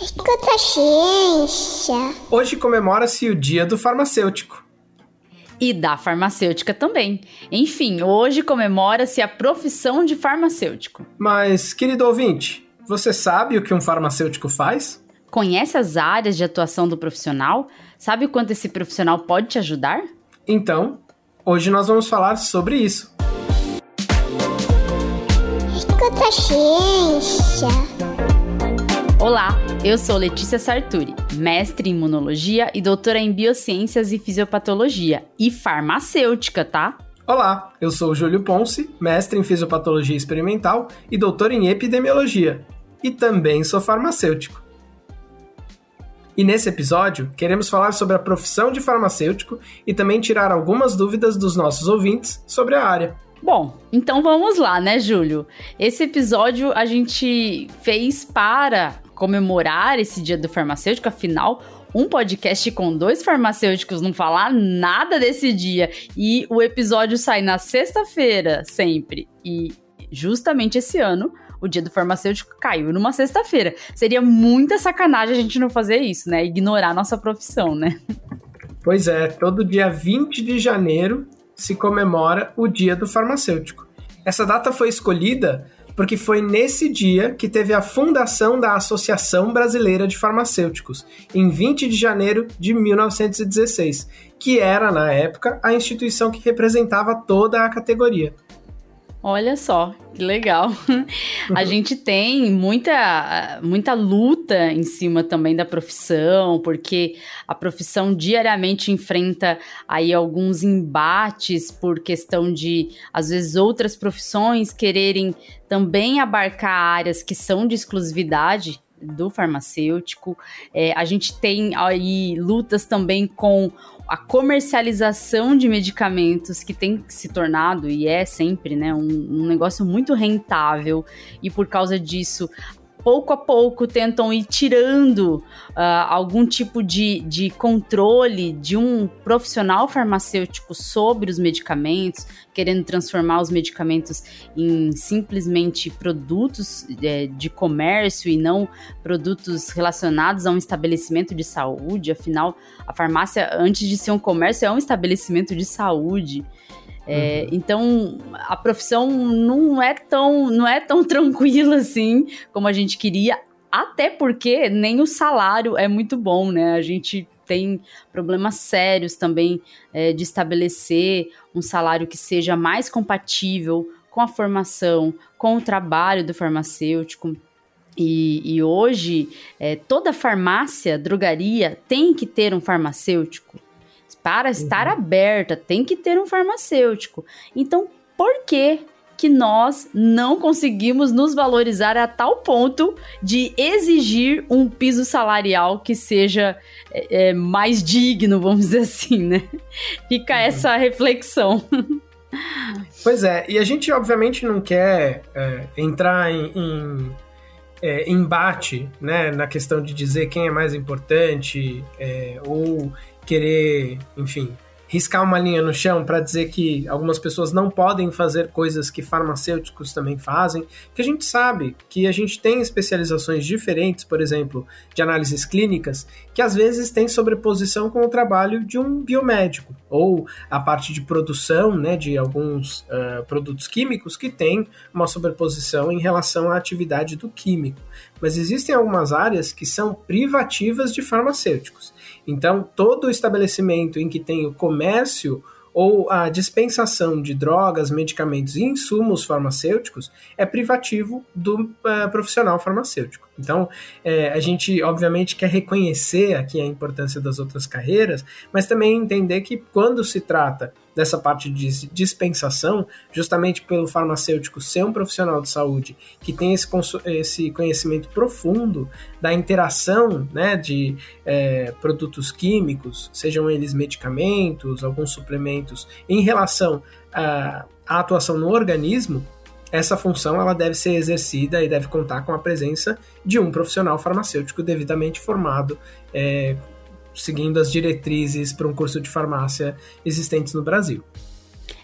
Escuta ciência. Hoje comemora-se o Dia do Farmacêutico. E da farmacêutica também. Enfim, hoje comemora-se a profissão de farmacêutico. Mas, querido ouvinte, você sabe o que um farmacêutico faz? Conhece as áreas de atuação do profissional? Sabe o quanto esse profissional pode te ajudar? Então, hoje nós vamos falar sobre isso. Escuta ciência. Olá, eu sou Letícia Sarturi, mestre em imunologia e doutora em biociências e fisiopatologia e farmacêutica, tá? Olá, eu sou Júlio Ponce, mestre em fisiopatologia experimental e doutor em epidemiologia. E também sou farmacêutico. E nesse episódio, queremos falar sobre a profissão de farmacêutico e também tirar algumas dúvidas dos nossos ouvintes sobre a área. Bom, então vamos lá, né, Júlio? Esse episódio a gente fez para comemorar esse dia do farmacêutico, afinal, um podcast com dois farmacêuticos não falar nada desse dia e o episódio sai na sexta-feira sempre. E justamente esse ano, o dia do farmacêutico caiu numa sexta-feira. Seria muita sacanagem a gente não fazer isso, né? Ignorar nossa profissão, né? Pois é, todo dia 20 de janeiro se comemora o Dia do Farmacêutico. Essa data foi escolhida porque foi nesse dia que teve a fundação da Associação Brasileira de Farmacêuticos, em 20 de janeiro de 1916, que era, na época, a instituição que representava toda a categoria. Olha só, que legal. A gente tem muita, muita luta em cima também da profissão, porque a profissão diariamente enfrenta aí alguns embates por questão de, às vezes, outras profissões quererem também abarcar áreas que são de exclusividade do farmacêutico. É, a gente tem aí lutas também com a comercialização de medicamentos que tem se tornado e é sempre né, um, um negócio muito rentável e por causa disso pouco a pouco tentam ir tirando uh, algum tipo de, de controle de um profissional farmacêutico sobre os medicamentos, querendo transformar os medicamentos em simplesmente produtos é, de comércio e não produtos relacionados a um estabelecimento de saúde. Afinal, a farmácia, antes de ser um comércio, é um estabelecimento de saúde. É, uhum. Então a profissão não é tão não é tão tranquila assim como a gente queria, até porque nem o salário é muito bom, né? A gente tem problemas sérios também é, de estabelecer um salário que seja mais compatível com a formação, com o trabalho do farmacêutico. E, e hoje, é, toda farmácia, drogaria tem que ter um farmacêutico para estar uhum. aberta, tem que ter um farmacêutico. Então, por que que nós não conseguimos nos valorizar a tal ponto de exigir um piso salarial que seja é, é mais digno, vamos dizer assim, né? Fica uhum. essa reflexão. Pois é, e a gente obviamente não quer é, entrar em, em é, embate né, na questão de dizer quem é mais importante é, ou querer, enfim, riscar uma linha no chão para dizer que algumas pessoas não podem fazer coisas que farmacêuticos também fazem, que a gente sabe que a gente tem especializações diferentes, por exemplo, de análises clínicas, que às vezes tem sobreposição com o trabalho de um biomédico, ou a parte de produção né, de alguns uh, produtos químicos que tem uma sobreposição em relação à atividade do químico. Mas existem algumas áreas que são privativas de farmacêuticos. Então, todo estabelecimento em que tem o comércio ou a dispensação de drogas, medicamentos e insumos farmacêuticos é privativo do uh, profissional farmacêutico. Então, é, a gente obviamente quer reconhecer aqui a importância das outras carreiras, mas também entender que quando se trata dessa parte de dispensação, justamente pelo farmacêutico ser um profissional de saúde que tem esse, esse conhecimento profundo da interação né, de é, produtos químicos, sejam eles medicamentos, alguns suplementos, em relação à, à atuação no organismo, essa função ela deve ser exercida e deve contar com a presença de um profissional farmacêutico devidamente formado, é, seguindo as diretrizes para um curso de farmácia existentes no Brasil.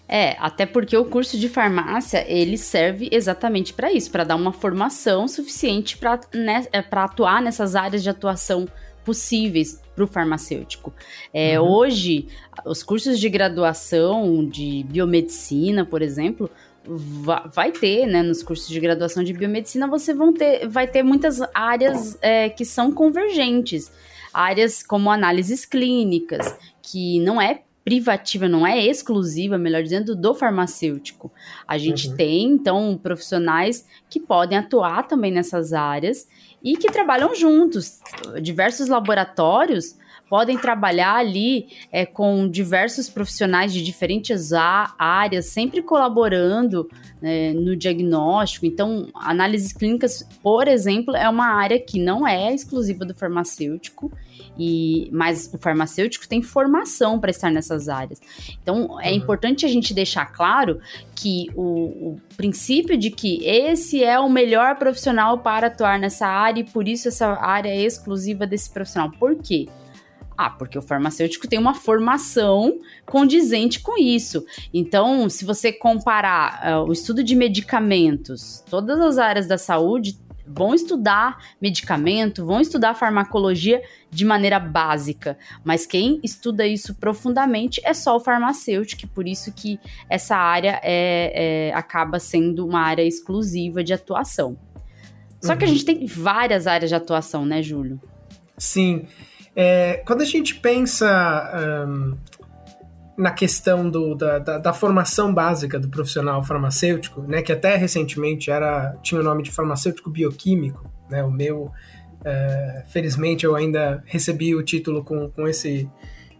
É, até porque o curso de farmácia, ele serve exatamente para isso, para dar uma formação suficiente para né, é, atuar nessas áreas de atuação possíveis para o farmacêutico. É, uhum. Hoje, os cursos de graduação de biomedicina, por exemplo, vai ter, né, nos cursos de graduação de biomedicina, você vão ter, vai ter muitas áreas é, que são convergentes. Áreas como análises clínicas, que não é privativa, não é exclusiva, melhor dizendo, do farmacêutico. A gente uhum. tem, então, profissionais que podem atuar também nessas áreas e que trabalham juntos. Diversos laboratórios podem trabalhar ali é, com diversos profissionais de diferentes áreas, sempre colaborando né, no diagnóstico. Então, análises clínicas, por exemplo, é uma área que não é exclusiva do farmacêutico. E, mas o farmacêutico tem formação para estar nessas áreas. Então, é uhum. importante a gente deixar claro que o, o, princípio de que esse é o melhor profissional para atuar nessa área e por isso essa área é exclusiva desse profissional. Por quê? Ah, porque o farmacêutico tem uma formação condizente com isso. Então, se você comparar uh, o estudo de medicamentos, todas as áreas da saúde vão estudar medicamento, vão estudar farmacologia de maneira básica, mas quem estuda isso profundamente é só o farmacêutico, e por isso que essa área é, é acaba sendo uma área exclusiva de atuação. Só uhum. que a uhum. gente tem várias áreas de atuação, né, Júlio? Sim. É, quando a gente pensa um, na questão do, da, da, da, formação básica do profissional farmacêutico, né, que até recentemente era tinha o nome de farmacêutico bioquímico, né, o meu, é, felizmente eu ainda recebi o título com, com, esse,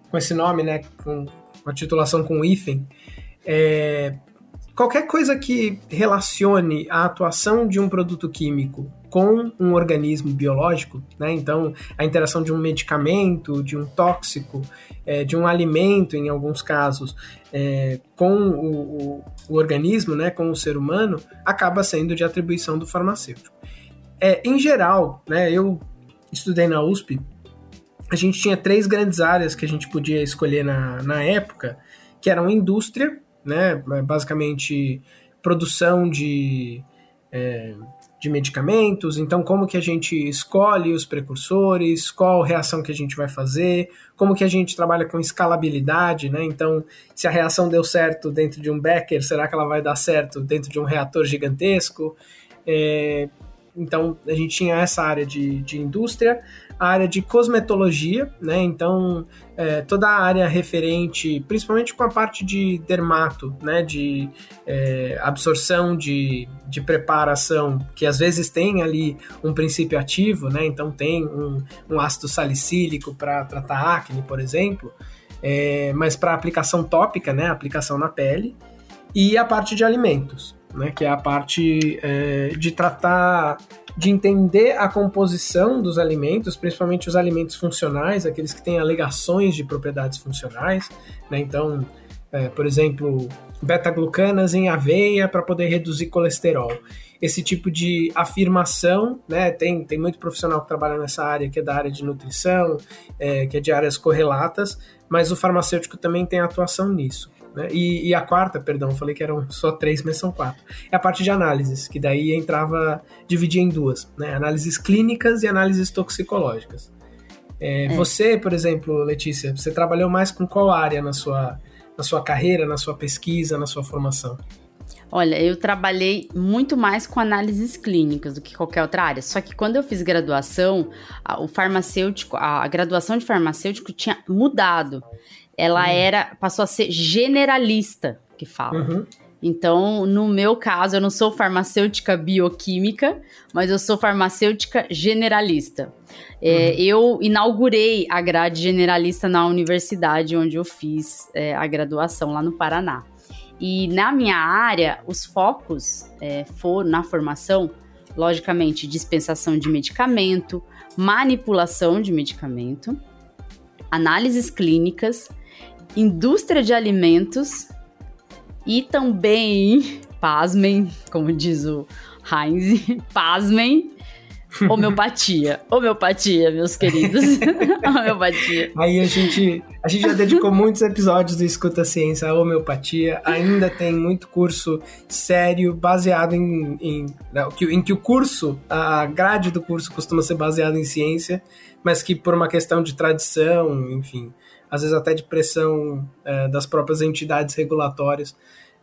com esse nome, né, com, a titulação com hífen, é, qualquer coisa que relacione a atuação de um produto químico com um organismo biológico, né? Então, a interação de um medicamento, de um tóxico, é, de um alimento, em alguns casos, é, com o, o, o, organismo, né, com o ser humano, acaba sendo de atribuição do farmacêutico. É, em geral, né, eu estudei na USP, a gente tinha três grandes áreas que a gente podia escolher na, na época, que eram indústria, né, basicamente produção de é, de medicamentos, então como que a gente escolhe os precursores, qual reação que a gente vai fazer, como que a gente trabalha com escalabilidade, né? Então, se a reação deu certo dentro de um Becker, será que ela vai dar certo dentro de um reator gigantesco? É, então, a gente tinha essa área de, de indústria, a área de cosmetologia, né? Então, é, toda a área referente, principalmente com a parte de dermato, né? De é, absorção de, de preparação, que às vezes tem ali um princípio ativo, né? Então, tem um, um ácido salicílico para tratar acne, por exemplo, é, mas para aplicação tópica, né? Aplicação na pele, e a parte de alimentos, né? Que é a parte é, de tratar de entender a composição dos alimentos, principalmente os alimentos funcionais, aqueles que têm alegações de propriedades funcionais, né? Então, é, por exemplo, beta-glucanas em aveia para poder reduzir colesterol. Esse tipo de afirmação, né? Tem, tem muito profissional que trabalha nessa área, que é da área de nutrição, é, que é de áreas correlatas, mas o farmacêutico também tem atuação nisso. Né? E, e, a quarta, perdão, falei que eram só três, mas são quatro. É a parte de análises, que daí entrava, dividia em duas, né? Análises clínicas e análises toxicológicas. É, é. Você, por exemplo, Letícia, você trabalhou mais com qual área na sua, na sua carreira, na sua pesquisa, na sua formação? Olha, eu trabalhei muito mais com análises clínicas do que qualquer outra área. Só que quando eu fiz graduação, a, o farmacêutico, a, a graduação de farmacêutico tinha mudado ela uhum. era passou a ser generalista, que fala. Uhum. Então, no meu caso, eu não sou farmacêutica bioquímica, mas eu sou farmacêutica generalista. É, uhum. Eu inaugurei a grade generalista na universidade onde eu fiz é, a graduação, lá no Paraná. E na minha área, os focos é, foram na formação, logicamente, dispensação de medicamento, manipulação de medicamento, análises clínicas, indústria de alimentos e também, pasmem, como diz o Heinz, pasmem, Homeopatia. Homeopatia, meus queridos. homeopatia. Aí a gente, a gente já dedicou muitos episódios do Escuta Ciência à homeopatia. Ainda tem muito curso sério baseado em, em, em que o curso, a grade do curso costuma ser baseada em ciência, mas que por uma questão de tradição, enfim, às vezes até de pressão é, das próprias entidades regulatórias,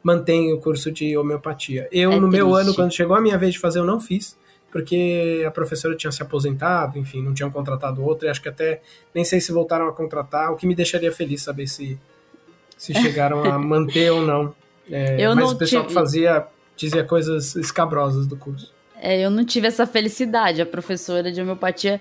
mantém o curso de homeopatia. Eu, é no triste. meu ano, quando chegou a minha vez de fazer, eu não fiz porque a professora tinha se aposentado, enfim, não tinham contratado outra, e acho que até nem sei se voltaram a contratar, o que me deixaria feliz saber se, se chegaram a manter ou não. É, Eu mas não o pessoal tive... que fazia dizia coisas escabrosas do curso. É, eu não tive essa felicidade. A professora de homeopatia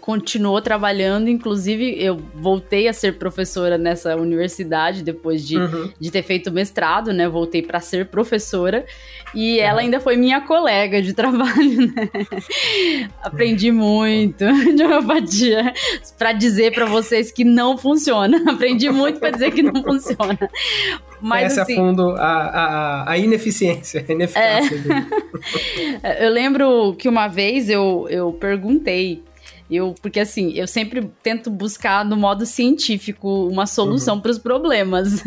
continuou trabalhando, inclusive eu voltei a ser professora nessa universidade depois de, uhum. de ter feito mestrado, né? Voltei para ser professora e uhum. ela ainda foi minha colega de trabalho, né? Aprendi muito de homeopatia para dizer para vocês que não funciona. Aprendi muito para dizer que não funciona. Mas, Conhece assim, a fundo a, a, a ineficiência, a ineficácia. É... eu lembro que uma vez eu, eu perguntei eu, porque assim, eu sempre tento buscar no modo científico uma solução uhum. para os problemas.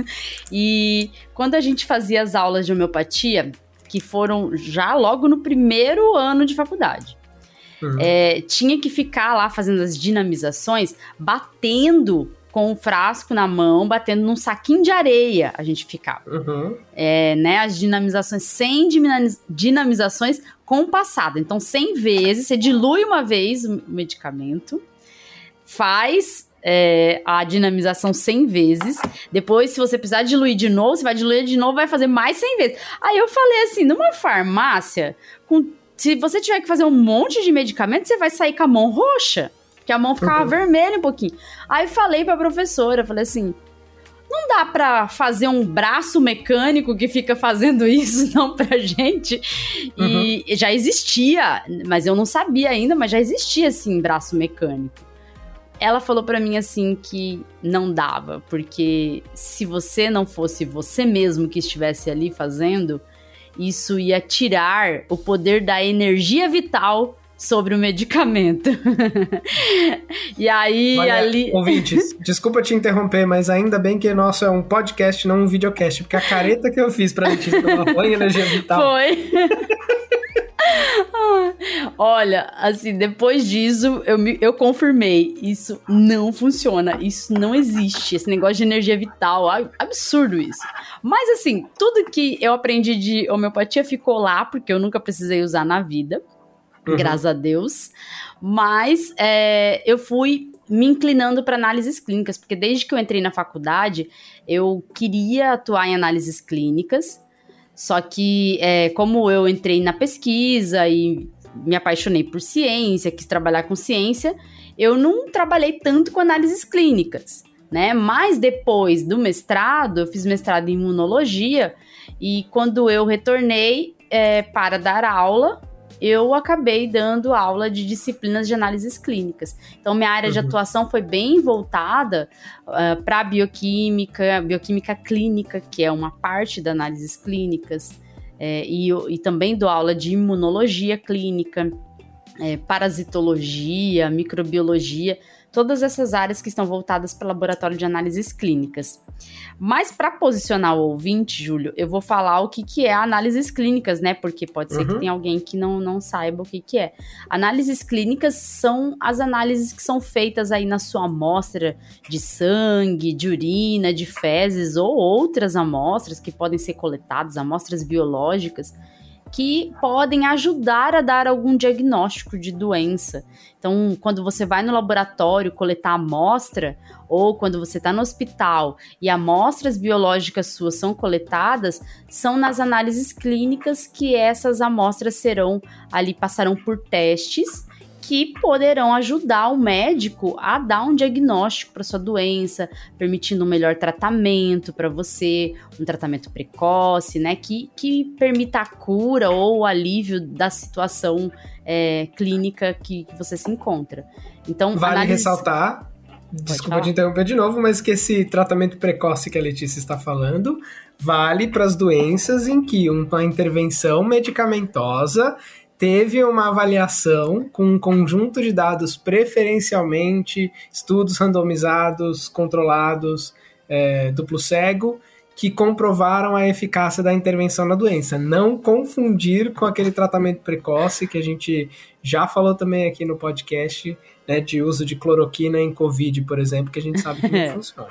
E quando a gente fazia as aulas de homeopatia, que foram já logo no primeiro ano de faculdade, uhum. é, tinha que ficar lá fazendo as dinamizações, batendo com o frasco na mão, batendo num saquinho de areia, a gente ficava. Uhum. É, né, as dinamizações, 100 dinamizações compassada. Então, 100 vezes, você dilui uma vez o medicamento, faz é, a dinamização 100 vezes. Depois, se você precisar diluir de novo, você vai diluir de novo, vai fazer mais 100 vezes. Aí eu falei assim, numa farmácia, com, se você tiver que fazer um monte de medicamento, você vai sair com a mão roxa que a mão ficava uhum. vermelha um pouquinho. Aí falei pra professora, falei assim, não dá para fazer um braço mecânico que fica fazendo isso não pra gente. E uhum. já existia, mas eu não sabia ainda, mas já existia assim braço mecânico. Ela falou para mim assim que não dava, porque se você não fosse você mesmo que estivesse ali fazendo, isso ia tirar o poder da energia vital sobre o medicamento. e aí, Olha, ali. Ouvintes, desculpa te interromper, mas ainda bem que nosso é um podcast, não um videocast, porque a careta que eu fiz pra Letícia tomar banho energia vital. Foi. Olha, assim, depois disso, eu, me, eu confirmei. Isso não funciona. Isso não existe. Esse negócio de energia vital. Absurdo isso. Mas, assim, tudo que eu aprendi de homeopatia ficou lá, porque eu nunca precisei usar na vida uhum. graças a Deus. Mas é, eu fui me inclinando para análises clínicas, porque desde que eu entrei na faculdade, eu queria atuar em análises clínicas. Só que, é, como eu entrei na pesquisa e me apaixonei por ciência, quis trabalhar com ciência, eu não trabalhei tanto com análises clínicas, né? Mas depois do mestrado, eu fiz mestrado em imunologia e quando eu retornei é, para dar aula, eu acabei dando aula de disciplinas de análises clínicas. Então, minha área uhum. de atuação foi bem voltada uh, ah, para bioquímica, bioquímica clínica, que é uma parte das análises clínicas, é, e, e também dou aula de imunologia clínica, é, parasitologia, microbiologia todas essas áreas que estão voltadas para o laboratório de análises clínicas. Mas para posicionar o ouvinte, Júlio, eu vou falar o que, que é análises clínicas, né? Porque pode ser uhum. que tenha alguém que não, não saiba o que, que é. Análises clínicas são as análises que são feitas aí na sua amostra de sangue, de urina, de fezes ou outras amostras que podem ser coletadas, amostras biológicas que podem ajudar a dar algum diagnóstico de doença. Então, quando você vai no laboratório coletar amostra, ou quando você está no hospital e amostras biológicas suas são coletadas, são nas análises clínicas que essas amostras serão ali passarão por testes que poderão ajudar o médico a dar um diagnóstico para sua doença, permitindo um melhor tratamento para você, um tratamento precoce, né, que, que permita a cura ou o alívio da situação é, clínica que, que, você se encontra. Então, vale análise... ressaltar Desculpa te interromper de novo, mas que esse tratamento precoce que a Letícia está falando vale para as doenças em que uma intervenção medicamentosa teve uma avaliação com um conjunto de dados preferencialmente, estudos randomizados, controlados, é, duplo cego, que comprovaram a eficácia da intervenção na doença. Não confundir com aquele tratamento precoce que a gente já falou também aqui no podcast, né, de uso de cloroquina em Covid, por exemplo, que a gente sabe que não funciona.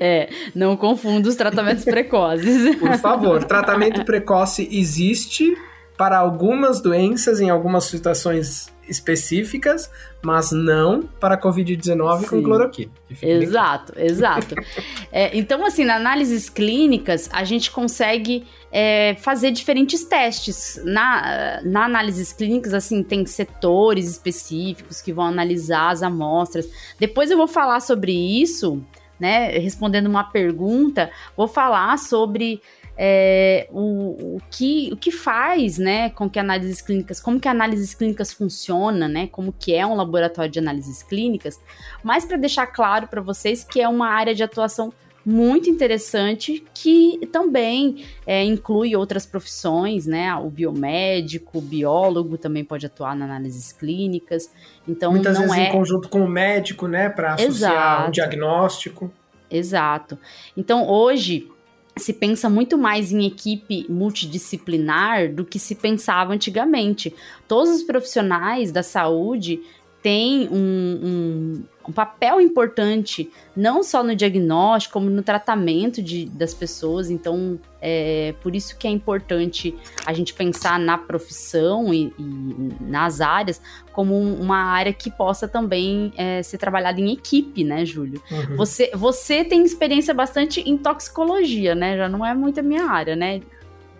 É, não confunda os tratamentos precoces. Por favor, tratamento precoce existe para algumas doenças em algumas situações específicas, mas não para Covid-19 com cloroquina. Exato, exato. é, então, assim, na análises clínicas, a gente consegue é, fazer diferentes testes. Na, na análises clínicas, assim, tem setores específicos que vão analisar as amostras. Depois eu vou falar sobre isso, né? Respondendo uma pergunta, vou falar sobre é, o, o, que, o que faz, né, com que análises clínicas, como que análises clínicas funciona, né, como que é um laboratório de análises clínicas, mas para deixar claro para vocês que é uma área de atuação muito interessante que também é, inclui outras profissões, né? O biomédico, o biólogo também pode atuar na análises clínicas. Então muitas vezes é... em conjunto com o médico, né, para associar o um diagnóstico. Exato. Então hoje se pensa muito mais em equipe multidisciplinar do que se pensava antigamente. Todos os profissionais da saúde têm um, um, um papel importante, não só no diagnóstico, como no tratamento de, das pessoas. Então, é por isso que é importante a gente pensar na profissão e, e nas áreas como uma área que possa também é, ser trabalhada em equipe, né, Júlio? Uhum. Você, você tem experiência bastante em toxicologia, né? Já não é muito a minha área, né?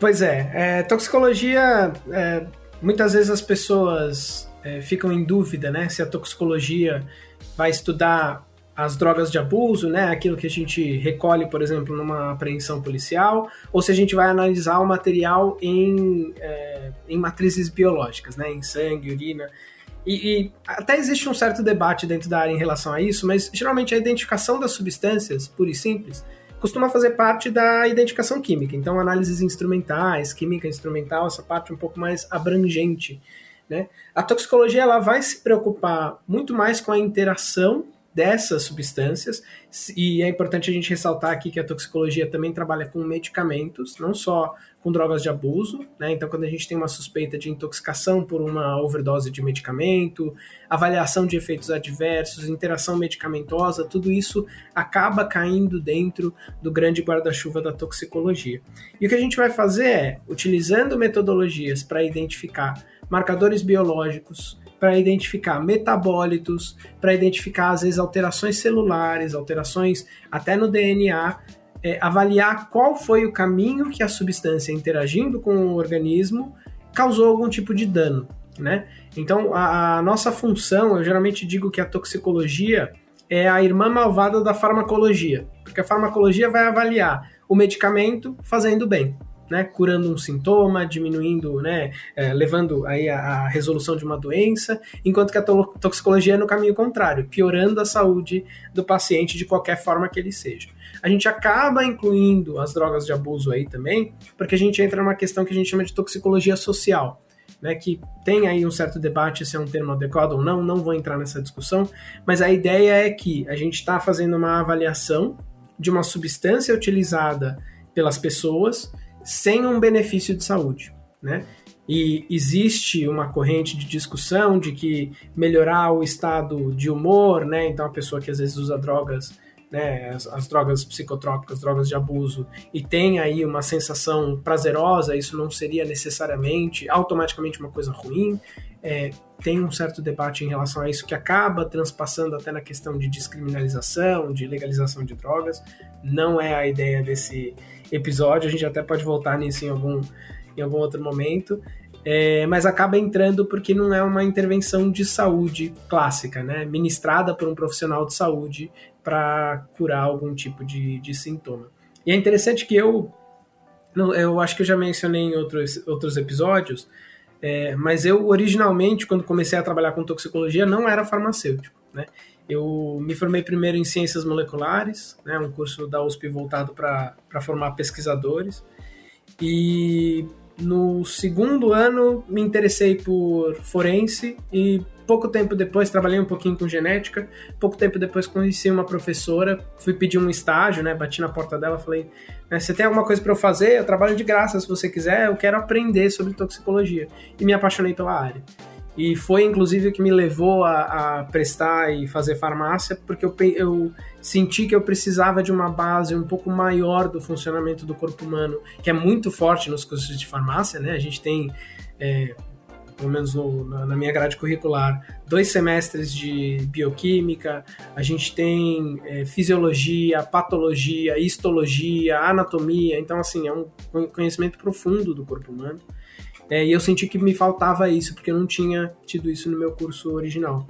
Pois é, é toxicologia, é, muitas vezes as pessoas é, ficam em dúvida, né, se a toxicologia vai estudar as drogas de abuso, né, aquilo que a gente recolhe, por exemplo, numa apreensão policial, ou se a gente vai analisar o material em, é, em matrizes biológicas, né, em sangue, urina. E, e, até existe um certo debate dentro da área em relação a isso, mas geralmente a identificação das substâncias, pura e simples, costuma fazer parte da identificação química. Então, análises instrumentais, química instrumental, essa parte um pouco mais abrangente né? A toxicologia ela vai se preocupar muito mais com a interação dessas substâncias, e é importante a gente ressaltar aqui que a toxicologia também trabalha com medicamentos, não só com drogas de abuso, né? Então, quando a gente tem uma suspeita de intoxicação por uma overdose de medicamento, avaliação de efeitos adversos, interação medicamentosa, tudo isso acaba caindo dentro do grande guarda-chuva da toxicologia. E o que a gente vai fazer é, utilizando metodologias para identificar marcadores biológicos, para identificar metabólitos, para identificar, às vezes, alterações celulares, alterações até no DNA, é, avaliar qual foi o caminho que a substância interagindo com o organismo causou algum tipo de dano, né? Então, a, a nossa função, eu geralmente digo que a toxicologia é a irmã malvada da farmacologia, porque a farmacologia vai avaliar o medicamento fazendo bem né, curando um sintoma, diminuindo, né, é, levando aí a, a, resolução de uma doença, enquanto que a toxicologia é no caminho contrário, piorando a saúde do paciente de qualquer forma que ele seja. A gente acaba incluindo as drogas de abuso aí também, porque a gente entra numa questão que a gente chama de toxicologia social. Né, que tem aí um certo debate se é um termo adequado ou não, não vou entrar nessa discussão, mas a ideia é que a gente está fazendo uma avaliação de uma substância utilizada pelas pessoas sem um benefício de saúde, né? E existe uma corrente de discussão de que melhorar o estado de humor, né? Então a pessoa que às vezes usa drogas, né, as, as drogas psicotrópicas, drogas de abuso, e tem aí uma sensação prazerosa, isso não seria necessariamente automaticamente uma coisa ruim. É, tem um certo debate em relação a isso que acaba transpassando até na questão de descriminalização, de legalização de drogas. Não é a ideia desse episódio, a gente até pode voltar nisso em algum, em algum outro momento. É, mas acaba entrando porque não é uma intervenção de saúde clássica, né? Ministrada por um profissional de saúde para curar algum tipo de, de sintoma. E é interessante que eu, eu acho que eu já mencionei em outros, outros episódios, é, mas eu originalmente, quando comecei a trabalhar com toxicologia, não era farmacêutico, né? Eu me formei primeiro em ciências moleculares, né, um curso da USP voltado para formar pesquisadores. E no segundo ano me interessei por forense e pouco tempo depois trabalhei um pouquinho com genética. Pouco tempo depois conheci uma professora, fui pedir um estágio, né? Bati na porta dela, falei: né, "Você tem alguma coisa para eu fazer? Eu trabalho de graça, se você quiser. Eu quero aprender sobre toxicologia." E me apaixonei pela área. E foi inclusive o que me levou a, a prestar e fazer farmácia, porque eu, eu, senti que eu precisava de uma base um pouco maior do funcionamento do corpo humano, que é muito forte nos cursos de farmácia, né? A gente tem, é, pelo menos no, na, minha grade curricular, dois semestres de bioquímica, a gente tem é, fisiologia, patologia, histologia, anatomia, então, assim, é um conhecimento profundo do corpo humano. É, e eu senti que me faltava isso, porque eu não tinha tido isso no meu curso original.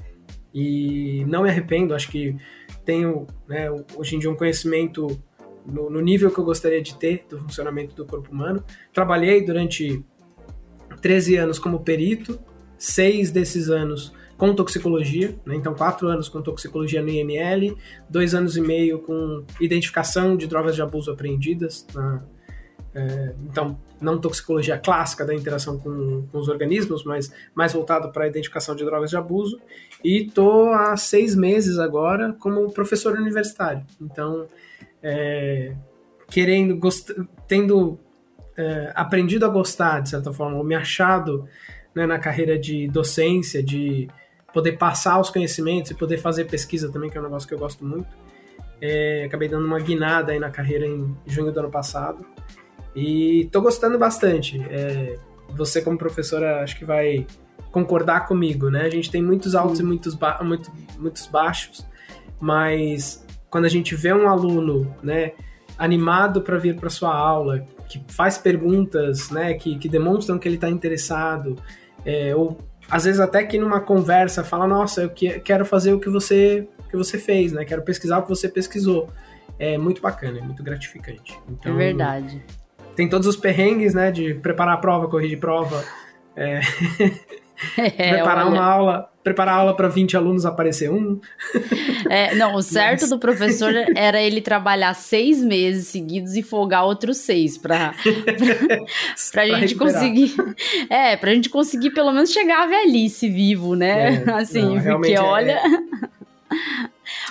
E não me arrependo, acho que tenho né, hoje em dia um conhecimento no, no, nível que eu gostaria de ter do funcionamento do corpo humano. Trabalhei durante 13 anos como perito, seis desses anos com toxicologia, né? então quatro anos com toxicologia no IML, dois anos e meio com identificação de drogas de abuso apreendidas na, é, então, não toxicologia clássica da interação com, com os organismos, mas mais voltado para a identificação de drogas de abuso. E tô há seis meses agora como professor universitário. Então, é, querendo, gost... tendo é, aprendido a gostar, de certa forma, ou me achado né, na carreira de docência, de poder passar os conhecimentos e poder fazer pesquisa também, que é um negócio que eu gosto muito. É, acabei dando uma guinada aí na carreira em junho do ano passado. E tô gostando bastante. É, você, como professora, acho que vai concordar comigo, né? A gente tem muitos altos e muitos, ba muito, muitos baixos, mas quando a gente vê um aluno, né, animado para vir para sua aula, que faz perguntas, né, que, que demonstram que ele está interessado, é, ou às vezes até que numa conversa fala, nossa, eu que, quero fazer o que você que você fez, né? Quero pesquisar o que você pesquisou. É muito bacana, é muito gratificante. Então, é verdade tem todos os perrengues, né? De preparar a prova, corrigir prova. É... é, preparar olha... uma aula, preparar aula para 20 alunos aparecer um. É, não, o certo Mas... do professor era ele trabalhar seis meses seguidos e folgar outros seis para pra, gente recuperar. conseguir. É, pra gente conseguir pelo menos chegar à velhice vivo, né? É, assim, não, porque é, olha.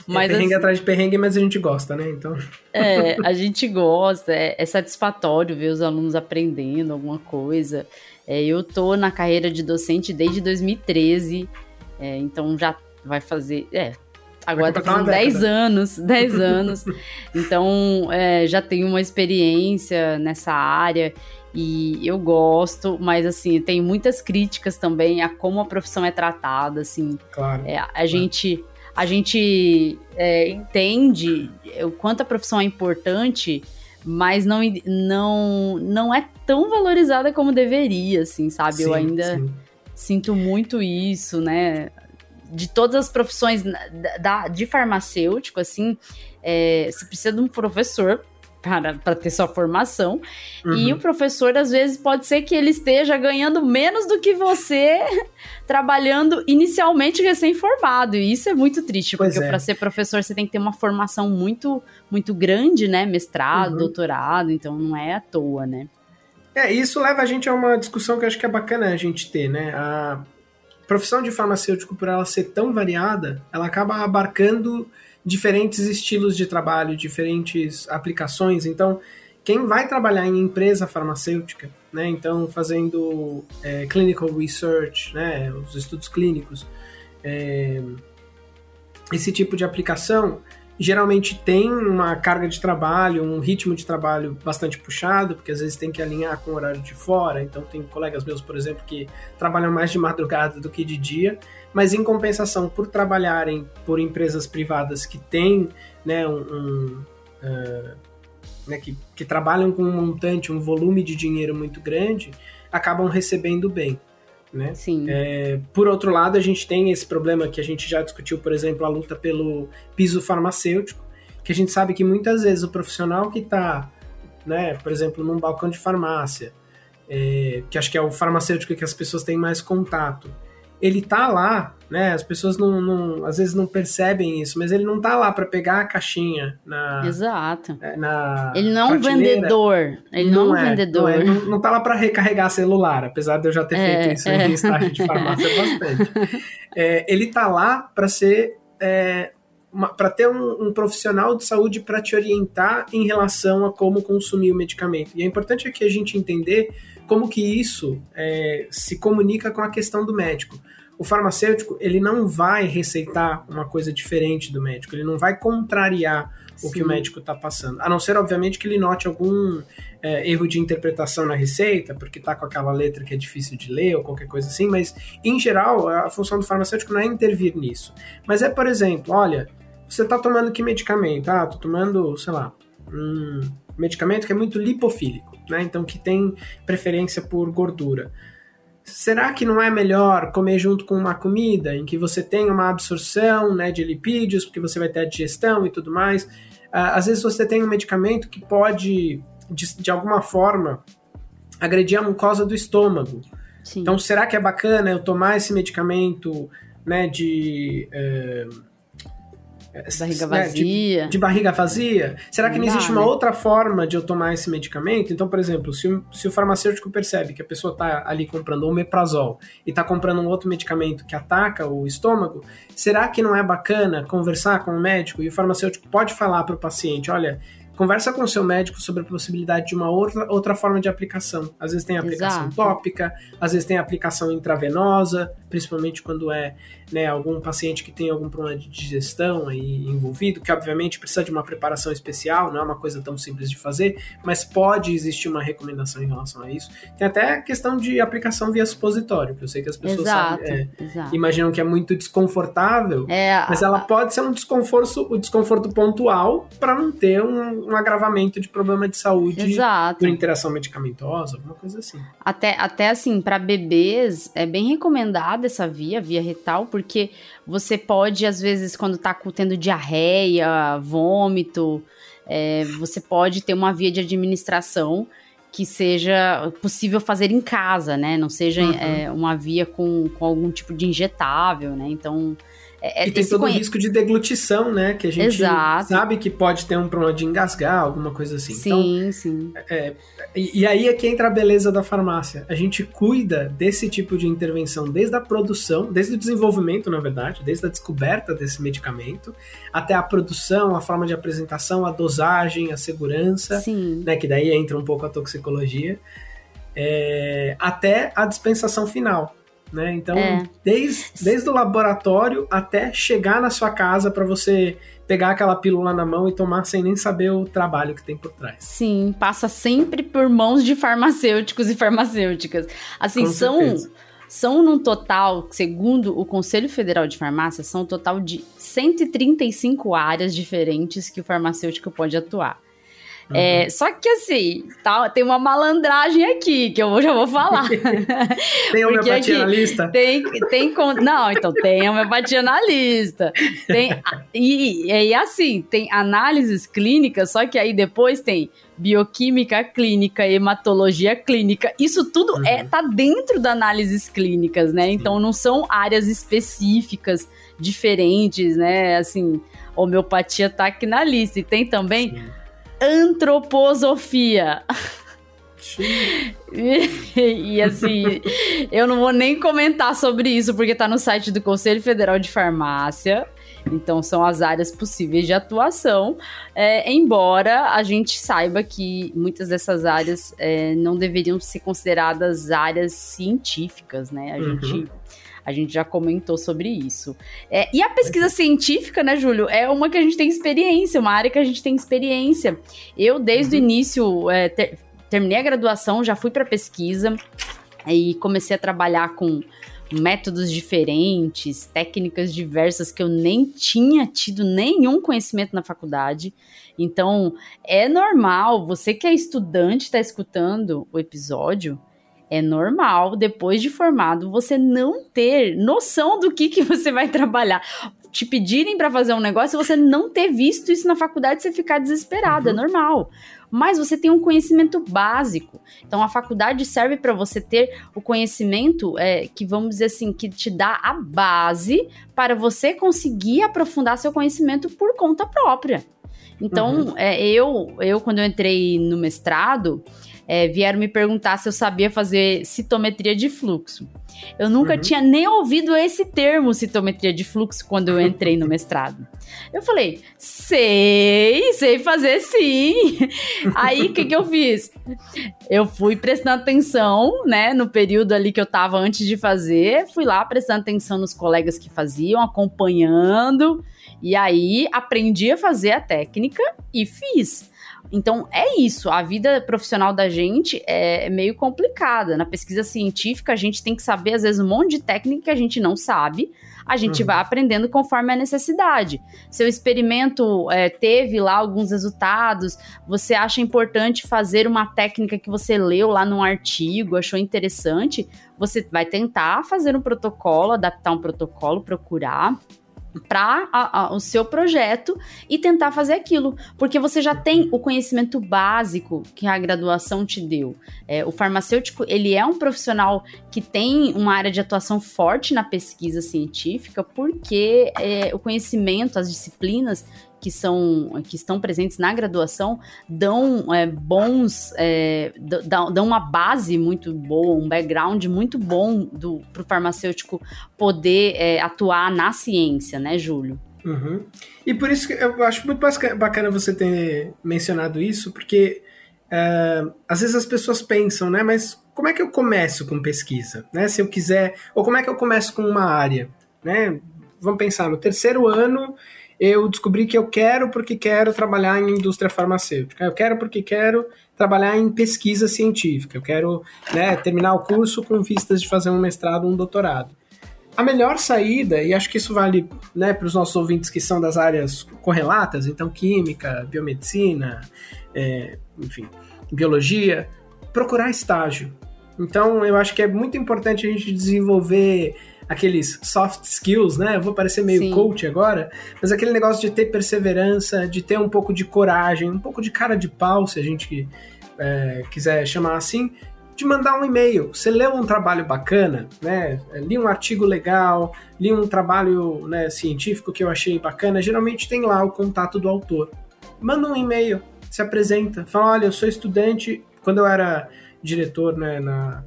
Mas, é perrengue assim, atrás de perrengue, mas a gente gosta, né? Então. É, a gente gosta, é, é satisfatório ver os alunos aprendendo alguma coisa. É, eu tô na carreira de docente desde 2013, é, então já vai fazer. É, agora tá fazendo 10 anos, 10 anos. então é, já tenho uma experiência nessa área e eu gosto, mas assim, tem muitas críticas também a como a profissão é tratada, assim. Claro. É, a claro. gente a gente é, entende o quanto a profissão é importante, mas não, não, não é tão valorizada como deveria, assim, sabe? Sim, Eu ainda sim. sinto muito isso, né? De todas as profissões da, de farmacêutico, assim, é, você precisa de um professor para, para ter sua formação. Uhum. E o professor, às vezes, pode ser que ele esteja ganhando menos do que você trabalhando inicialmente recém-formado. E isso é muito triste, pois porque é. para ser professor você tem que ter uma formação muito, muito grande, né? Mestrado, uhum. doutorado, então não é à toa, né? É, isso leva a gente a uma discussão que eu acho que é bacana a gente ter, né? A profissão de farmacêutico, por ela ser tão variada, ela acaba abarcando diferentes estilos de trabalho, diferentes aplicações. Então, quem vai trabalhar em empresa farmacêutica, né, então fazendo é, clinical research, né, os estudos clínicos, é, esse tipo de aplicação geralmente tem uma carga de trabalho, um ritmo de trabalho bastante puxado, porque às vezes tem que alinhar com o horário de fora. Então, tem colegas meus, por exemplo, que trabalham mais de madrugada do que de dia, mas em compensação, por trabalharem por empresas privadas que têm né, um, um uh, né, que, que trabalham com um montante, um volume de dinheiro muito grande, acabam recebendo bem. Né? Sim. É, por outro lado, a gente tem esse problema que a gente já discutiu, por exemplo, a luta pelo piso farmacêutico, que a gente sabe que muitas vezes o profissional que está, né, por exemplo, num balcão de farmácia, é, que acho que é o farmacêutico que as pessoas têm mais contato, ele tá lá né? As pessoas não, não, às vezes não percebem isso, mas ele não tá lá para pegar a caixinha na. Exato. É, na ele não é um vendedor. Ele não, não é um vendedor. Não, é, não, não tá lá para recarregar celular, apesar de eu já ter é, feito isso é. em estágio de farmácia bastante. É, ele tá lá para ser é, para ter um, um, profissional de saúde para te orientar em relação a como consumir o medicamento. E é importante aqui a gente entender como que isso é, se comunica com a questão do médico o farmacêutico ele não vai receitar uma coisa diferente do médico, ele não vai contrariar Sim. o que o médico está passando, a não ser obviamente que ele note algum é, erro de interpretação na receita, porque está com aquela letra que é difícil de ler ou qualquer coisa assim, mas em geral a função do farmacêutico não é intervir nisso. Mas é, por exemplo, olha, você está tomando que medicamento? Ah, tô tomando, sei lá, um medicamento que é muito lipofílico, né? Então que tem preferência por gordura será que não é melhor comer junto com uma comida em que você tem uma absorção né, de lipídios, porque você vai ter a digestão e tudo mais? Uh, às vezes você tem um medicamento que pode, de, de alguma forma, agredir a mucosa do estômago. Sim. Então, será que é bacana eu tomar esse medicamento né, de. Uh, Barriga vazia. De, de, barriga vazia? Será que não, não existe uma né? outra forma de eu tomar esse medicamento? Então, por exemplo, se, o, se o farmacêutico percebe que a pessoa está ali comprando omeprazol e está comprando um outro medicamento que ataca o estômago, será que não é bacana conversar com o médico e o farmacêutico pode falar para o paciente: olha, Conversa com o seu médico sobre a possibilidade de uma outra, outra forma de aplicação. Às vezes tem aplicação Exato. tópica, às vezes tem aplicação intravenosa, principalmente quando é né, algum paciente que tem algum problema de digestão aí envolvido, que obviamente precisa de uma preparação especial, não é uma coisa tão simples de fazer, mas pode existir uma recomendação em relação a isso. Tem até a questão de aplicação via supositório, que eu sei que as pessoas exato, sabem, é, exato. imaginam que é muito desconfortável, é, mas ela pode ser um desconforto, um desconforto pontual para não ter um, um agravamento de problema de saúde Exato. por interação medicamentosa, alguma coisa assim. Até, até assim, para bebês, é bem recomendada essa via, via retal, porque você pode, às vezes, quando tá tendo diarreia, vômito, é, você pode ter uma via de administração que seja possível fazer em casa, né? Não seja uhum. é, uma via com, com algum tipo de injetável, né? Então, é, é, e tem todo conhe... o risco de deglutição, né? Que a gente Exato. sabe que pode ter um problema de engasgar, alguma coisa assim. Sim, então, sim. É, e, e, aí é que entra a beleza da farmácia. A gente cuida desse tipo de intervenção desde a produção, desde o desenvolvimento, na verdade, desde a descoberta desse medicamento, até a produção, a forma de apresentação, a dosagem, a segurança, sim. né? Que daí entra um pouco a toxicologia. É, até a dispensação final. Né? Então, é. desde, desde o laboratório até chegar na sua casa para você pegar aquela pílula na mão e tomar sem nem saber o trabalho que tem por trás. Sim, passa sempre por mãos de farmacêuticos e farmacêuticas. Assim, Com são certeza. são num total, segundo o Conselho Federal de Farmácia, são um total de 135 áreas diferentes que o farmacêutico pode atuar. É, uhum. É, só que assim, tá, tem uma malandragem aqui, que eu já vou falar. tem homeopatia na lista? Tem, tem Não, então tem homeopatia na lista. Tem, e, e assim, tem análises clínicas, só que aí depois tem bioquímica clínica, hematologia clínica. Isso tudo uhum. é tá dentro das análises clínicas, né? Sim. Então não são áreas específicas diferentes, né? Assim, homeopatia tá aqui na lista. E tem também Sim antroposofia. e, e, assim, eu não vou nem comentar sobre isso, porque tá no site do Conselho Federal de Farmácia. Então, são as áreas possíveis de atuação. É, embora a gente saiba que muitas dessas áreas é, não deveriam ser consideradas áreas científicas, né? A uhum. gente a gente já comentou sobre isso. É, e a pesquisa científica, né, Júlio, é uma que a gente tem experiência, uma área que a gente tem experiência. Eu, desde uhum. o início, é, ter, terminei a graduação, já fui para pesquisa e comecei a trabalhar com métodos diferentes, técnicas diversas que eu nem tinha tido nenhum conhecimento na faculdade. Então, é normal, você que é estudante está escutando o episódio, é normal, depois de formado, você não ter noção do que, que você vai trabalhar. te pedirem para fazer um negócio e você não ter visto isso na faculdade, você ficar desesperado, é uhum. é normal. Mas você tem um conhecimento básico. Então a faculdade serve para você ter o conhecimento é, que vamos dizer assim, que te dá a base para você conseguir aprofundar seu conhecimento por conta própria. Então, uhum. é, eu, eu, quando eu entrei no mestrado, é, vieram me perguntar se eu sabia fazer citometria de fluxo. Eu nunca uhum. tinha nem ouvido esse termo, citometria de fluxo, quando eu entrei no mestrado. Eu falei, sei, sei fazer sim. Aí, o que, que eu fiz? Eu fui prestando atenção, né, no período ali que eu tava antes de fazer, fui lá prestando atenção nos colegas que faziam, acompanhando, e aí aprendi a fazer a técnica e fiz. Então é isso, a vida profissional da gente é meio complicada. Na pesquisa científica, a gente tem que saber, às vezes, um monte de técnica que a gente não sabe. A gente uhum. vai aprendendo conforme a necessidade. Seu experimento é, teve lá alguns resultados, você acha importante fazer uma técnica que você leu lá num artigo, achou interessante, você vai tentar fazer um protocolo, adaptar um protocolo, procurar para o seu projeto e tentar fazer aquilo, porque você já tem o conhecimento básico que a graduação te deu. É, o farmacêutico ele é um profissional que tem uma área de atuação forte na pesquisa científica, porque é, o conhecimento, as disciplinas que são que estão presentes na graduação dão é, bons é, dão, uma base muito boa, um background muito bom para o farmacêutico poder é, atuar na ciência, né, Júlio? Uhum. E por isso que eu acho muito bacana você ter mencionado isso, porque é, às vezes as pessoas pensam, né, mas como é que eu começo com pesquisa, né? Se eu quiser, ou como é que eu começo com uma área, né? Vamos pensar no terceiro ano eu descobri que eu quero porque quero trabalhar em indústria farmacêutica. Eu quero porque quero trabalhar em pesquisa científica. Eu quero né, terminar o curso com vistas de fazer um mestrado, um doutorado. A melhor saída, e acho que isso vale né, para os nossos ouvintes que são das áreas correlatas, então química, biomedicina, é, enfim, biologia, procurar estágio. Então, eu acho que é muito importante a gente desenvolver aqueles soft skills, né? Eu vou parecer meio Sim. coach agora, mas aquele negócio de ter perseverança, de ter um pouco de coragem, um pouco de cara de pau, se a gente é, quiser chamar assim, de mandar um e-mail. Você leu um trabalho bacana, né? Li um artigo legal, li um trabalho né, científico que eu achei bacana. Geralmente tem lá o contato do autor. Manda um e-mail, se apresenta, fala: olha, eu sou estudante. Quando eu era diretor né, na,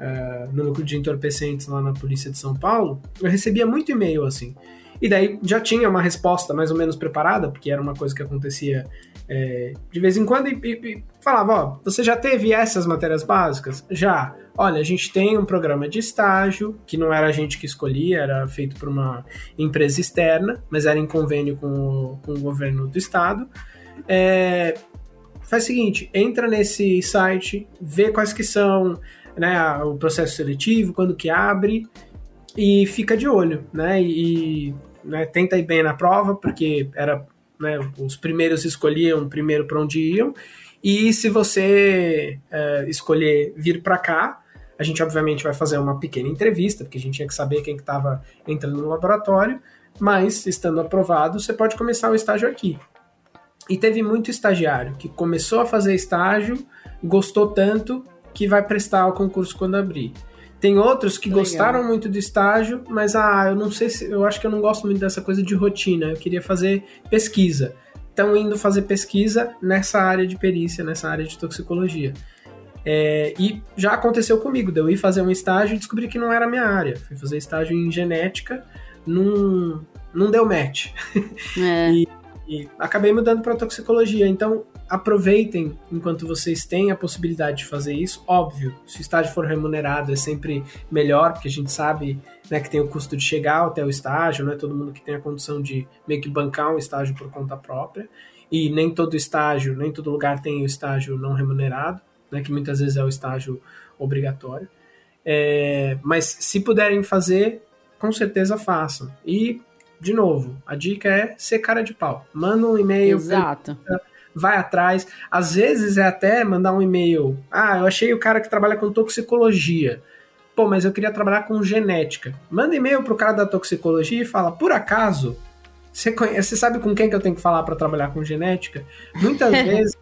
uh, no núcleo de entorpecentes lá na Polícia de São Paulo, eu recebia muito e-mail assim. E daí já tinha uma resposta mais ou menos preparada, porque era uma coisa que acontecia é, de vez em quando, e, e, e, falava: Ó, você já teve essas matérias básicas? Já. Olha, a gente tem um programa de estágio, que não era a gente que escolhia, era feito por uma empresa externa, mas era em convênio com o, com o governo do estado. É, faz o seguinte: entra nesse site, vê quais que são né, o processo seletivo, quando que abre, e fica de olho, né, e né, tenta ir bem na prova, porque era, né, os primeiros escolhiam primeiro para onde iam, e se você é, escolher vir para cá, a gente obviamente vai fazer uma pequena entrevista, porque a gente tinha que saber quem estava entrando no laboratório, mas estando aprovado, você pode começar o estágio aqui. E teve muito estagiário que começou a fazer estágio, gostou tanto que vai prestar o concurso quando abrir. Tem outros que Legal. gostaram muito do estágio, mas ah, eu não sei se. Eu acho que eu não gosto muito dessa coisa de rotina. Eu queria fazer pesquisa. Estão indo fazer pesquisa nessa área de perícia, nessa área de toxicologia. É, e já aconteceu comigo, de eu ir fazer um estágio e descobri que não era a minha área. Fui fazer estágio em genética, não, não deu match. É. e, e acabei mudando para toxicologia. Então, aproveitem enquanto vocês têm a possibilidade de fazer isso. Óbvio, se o estágio for remunerado é sempre melhor, porque a gente sabe né, que tem o custo de chegar até o estágio, não é todo mundo que tem a condição de meio que bancar um estágio por conta própria. E nem todo estágio, nem todo lugar tem o estágio não remunerado, né, que muitas vezes é o estágio obrigatório. É, mas se puderem fazer, com certeza façam. E de novo, a dica é ser cara de pau. Manda um e-mail. Exato. Vai atrás. Às vezes é até mandar um e-mail. Ah, eu achei o cara que trabalha com toxicologia. pô, mas eu queria trabalhar com genética. Manda e-mail pro cara da toxicologia e fala, por acaso, você, conhece, você sabe com quem que eu tenho que falar para trabalhar com genética? Muitas vezes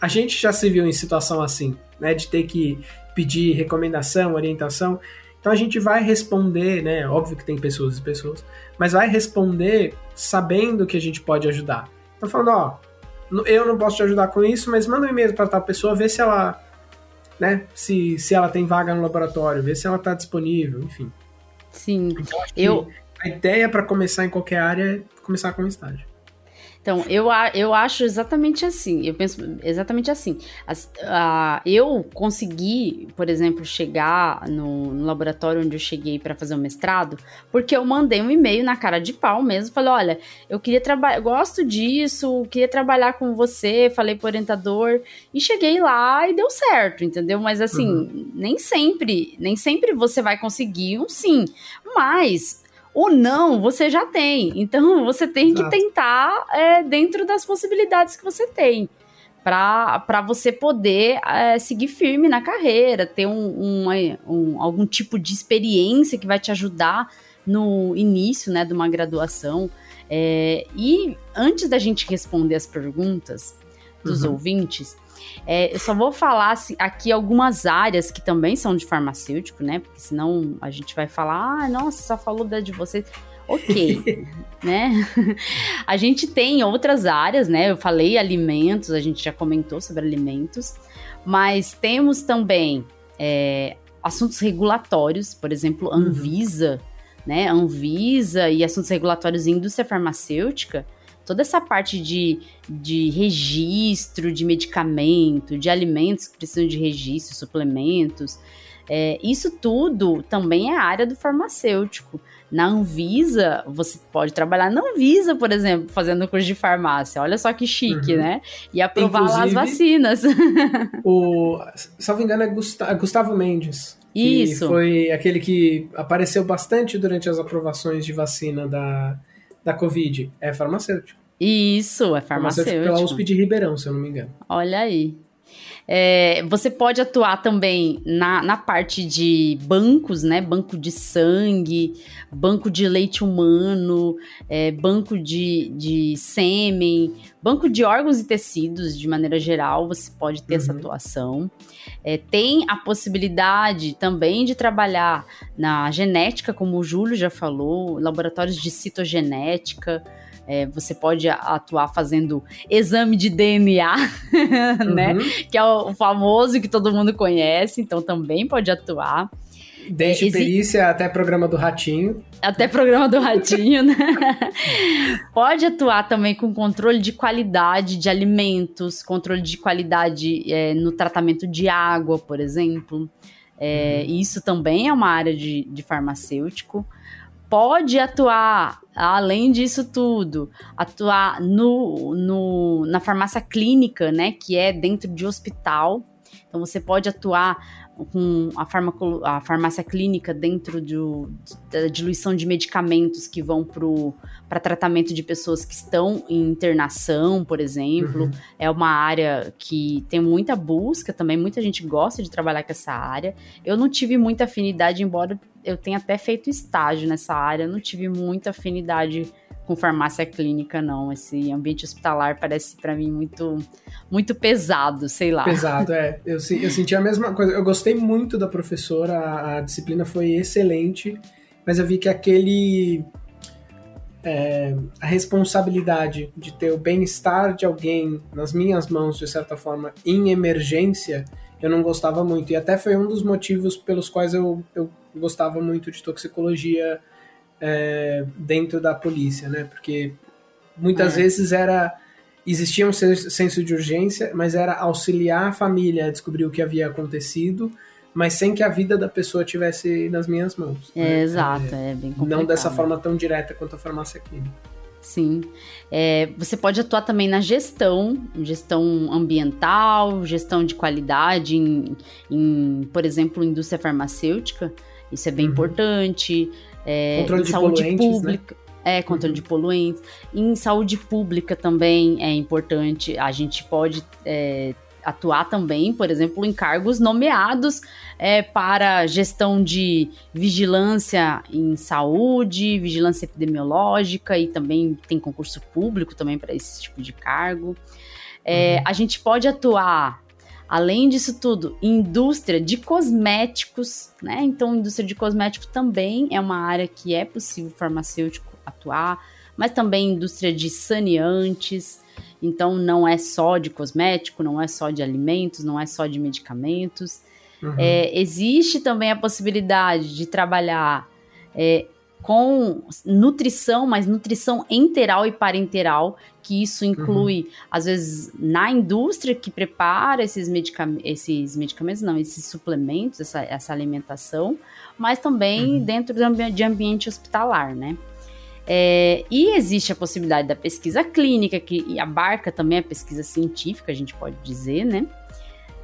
a gente já se viu em situação assim, né, de ter que pedir recomendação, orientação. Então a gente vai responder, né? Óbvio que tem pessoas e pessoas, mas vai responder sabendo que a gente pode ajudar. Então falando, ó, eu não posso te ajudar com isso, mas manda um e-mail para tal pessoa, ver se ela, né, se, se ela tem vaga no laboratório, ver se ela está disponível, enfim. Sim. Então, eu a ideia para começar em qualquer área é começar com um estágio. Então, eu, eu acho exatamente assim. Eu penso exatamente assim. As, uh, eu consegui, por exemplo, chegar no, no laboratório onde eu cheguei para fazer o mestrado, porque eu mandei um e-mail na cara de pau mesmo. Falei: olha, eu queria trabalhar, gosto disso, queria trabalhar com você. Falei pro orientador e cheguei lá e deu certo, entendeu? Mas assim, uhum. nem sempre, nem sempre você vai conseguir um sim. Mas o não você já tem. Então você tem Exato. que tentar é, dentro das possibilidades que você tem. Para você poder é, seguir firme na carreira, ter um, um, um, algum tipo de experiência que vai te ajudar no início né, de uma graduação. É, e antes da gente responder as perguntas dos uhum. ouvintes, é, eu só vou falar aqui algumas áreas que também são de farmacêutico, né? Porque senão a gente vai falar, ah, nossa, só falou da de vocês. Ok, né? A gente tem outras áreas, né? Eu falei alimentos, a gente já comentou sobre alimentos, mas temos também é, assuntos regulatórios, por exemplo, uhum. Anvisa, uhum. né? Anvisa e assuntos regulatórios em indústria farmacêutica toda essa parte de, de registro de medicamento, de alimentos que precisam de registro, suplementos, é, isso tudo também é área do farmacêutico. Na Anvisa, você pode trabalhar na Anvisa, por exemplo, fazendo curso de farmácia. Olha só que chique, uhum. né? E aprovar Inclusive, lá as vacinas. O, salvo engano, é Gustavo, Gustavo Mendes. Isso. foi aquele que apareceu bastante durante as aprovações de vacina da, da Covid. É farmacêutico. Isso, é farmacêutico. Pela USP de Ribeirão, se eu não me engano. Olha aí. É, você pode atuar também na, na parte de bancos, né? Banco de sangue, banco de leite humano, é, banco de, de sêmen, banco de órgãos e tecidos, de maneira geral, você pode ter uhum. essa atuação. É, tem a possibilidade também de trabalhar na genética, como o Júlio já falou, laboratórios de citogenética. É, você pode atuar fazendo exame de DNA, né? Uhum. Que é o famoso que todo mundo conhece, então também pode atuar. Desde é, perícia até programa do Ratinho. Até programa do Ratinho, né? Pode atuar também com controle de qualidade de alimentos, controle de qualidade é, no tratamento de água, por exemplo. É, uhum. Isso também é uma área de, de farmacêutico pode atuar, além disso tudo, atuar no, no, na farmácia clínica, né, que é dentro de hospital. Então você pode atuar com a, a farmácia clínica dentro do, da diluição de medicamentos que vão para tratamento de pessoas que estão em internação, por exemplo. Uhum. É uma área que tem muita busca também, muita gente gosta de trabalhar com essa área. Eu não tive muita afinidade, embora eu tenha até feito estágio nessa área, não tive muita afinidade com farmácia clínica, não. Esse ambiente hospitalar parece para mim muito muito pesado, sei lá. Pesado, é. Eu, eu senti a mesma coisa. Eu gostei muito da professora, a, a disciplina foi excelente, mas eu vi que aquele. É, a responsabilidade de ter o bem-estar de alguém nas minhas mãos, de certa forma, em emergência, eu não gostava muito. E até foi um dos motivos pelos quais eu, eu gostava muito de toxicologia é, dentro da polícia, né? Porque muitas é. vezes era existia um senso de urgência, mas era auxiliar a família a descobrir o que havia acontecido, mas sem que a vida da pessoa tivesse nas minhas mãos. É, né? Exato, é, é bem complicado. Não dessa forma tão direta quanto a farmácia clínica. Sim. É, você pode atuar também na gestão, gestão ambiental, gestão de qualidade, em, em por exemplo, indústria farmacêutica. Isso é bem uhum. importante. É, Controle de saúde né? pública. Né? É, controle uhum. de poluentes. Em saúde pública também é importante. A gente pode é, atuar também, por exemplo, em cargos nomeados é, para gestão de vigilância em saúde, vigilância epidemiológica e também tem concurso público também para esse tipo de cargo. É, uhum. A gente pode atuar Além disso tudo, indústria de cosméticos, né? Então, indústria de cosméticos também é uma área que é possível farmacêutico atuar, mas também indústria de saneantes. Então, não é só de cosmético, não é só de alimentos, não é só de medicamentos. Uhum. É, existe também a possibilidade de trabalhar é, com nutrição, mas nutrição enteral e parenteral, que isso inclui, uhum. às vezes, na indústria que prepara esses, medicam esses medicamentos, não, esses suplementos, essa, essa alimentação, mas também uhum. dentro ambi de ambiente hospitalar, né? É, e existe a possibilidade da pesquisa clínica, que abarca também a pesquisa científica, a gente pode dizer, né?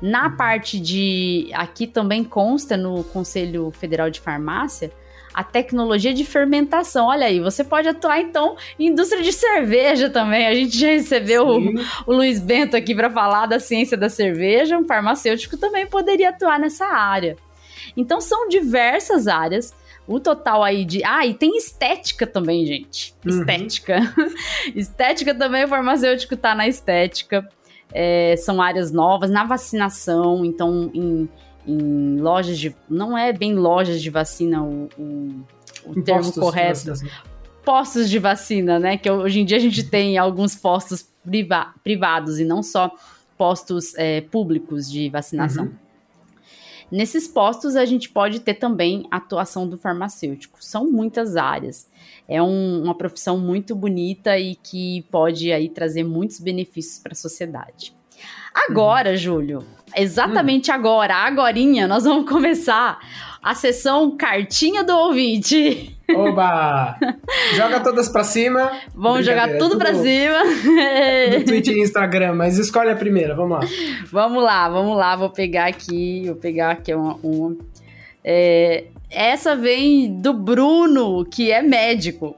Na uhum. parte de. Aqui também consta no Conselho Federal de Farmácia a tecnologia de fermentação. Olha aí, você pode atuar então em indústria de cerveja também. A gente já recebeu o, o, Luiz Bento aqui para falar da ciência da cerveja. Um farmacêutico também poderia atuar nessa área. Então são diversas áreas. O total aí de. Ah, e tem estética também, gente. Uhum. Estética. estética também, o farmacêutico tá na estética. É, são áreas novas, na vacinação, então em em lojas de. Não é bem lojas de vacina o, o, o termo correto. De postos de vacina, né? Que hoje em dia a gente tem alguns postos priva privados e não só postos é, públicos de vacinação. Uhum. Nesses postos a gente pode ter também a atuação do farmacêutico. São muitas áreas. É um, uma profissão muito bonita e que pode aí trazer muitos benefícios para a sociedade. Agora, uhum. Júlio, exatamente agora, agorinha, nós vamos começar a sessão cartinha do ouvinte. Oba! Joga todas pra cima. Vamos jogar tudo, tudo pra cima. No Twitter e Instagram, mas escolhe a primeira, vamos lá. Vamos lá, vamos lá, vou pegar aqui, vou pegar aqui uma... uma é, essa vem do Bruno, que é médico.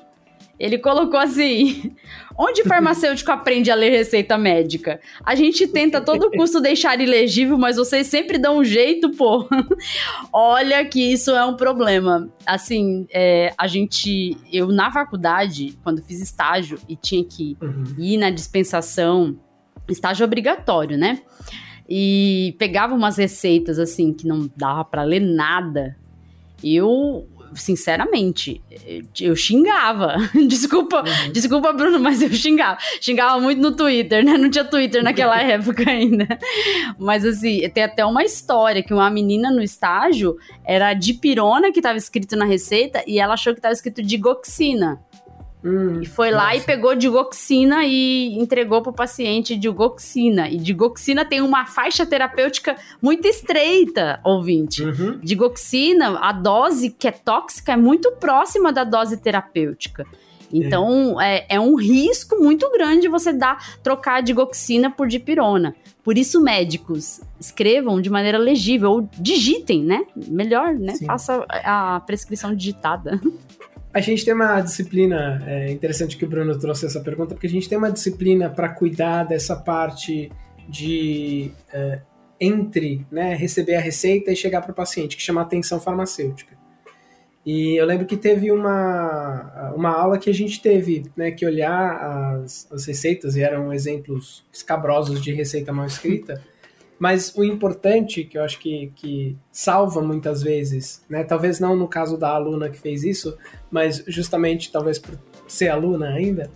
Ele colocou assim: onde farmacêutico aprende a ler receita médica? A gente tenta a todo custo deixar ilegível, mas vocês sempre dão um jeito, pô. Olha que isso é um problema. Assim, é, a gente. Eu, na faculdade, quando fiz estágio e tinha que uhum. ir na dispensação, estágio obrigatório, né? E pegava umas receitas assim que não dava para ler nada. Eu sinceramente, eu xingava. desculpa, uhum. desculpa, Bruno, mas eu xingava. Xingava muito no Twitter, né? Não tinha Twitter naquela época ainda. Mas assim, tem até uma história que uma menina no estágio era de pirona que estava escrito na receita e ela achou que estava escrito digoxina. Hum, e foi lá e pegou digoxina e entregou para o paciente digoxina. E digoxina tem uma faixa terapêutica muito estreita, ouvinte. Uhum. Digoxina, a dose que é tóxica é muito próxima da dose terapêutica. Então, é. é, é um risco muito grande você dar, trocar digoxina por dipirona. Por isso, médicos, escrevam de maneira legível, ou digitem, né? Melhor, né? Sim. Faça a prescrição digitada. A gente tem uma disciplina, é interessante que o Bruno trouxe essa pergunta, porque a gente tem uma disciplina para cuidar dessa parte de é, entre né, receber a receita e chegar para o paciente, que chama atenção farmacêutica. E eu lembro que teve uma, uma aula que a gente teve né, que olhar as, as receitas, e eram exemplos escabrosos de receita mal escrita, mas o importante, que eu acho que, que salva muitas vezes, né? Talvez não no caso da aluna que fez isso, mas justamente talvez por ser aluna ainda,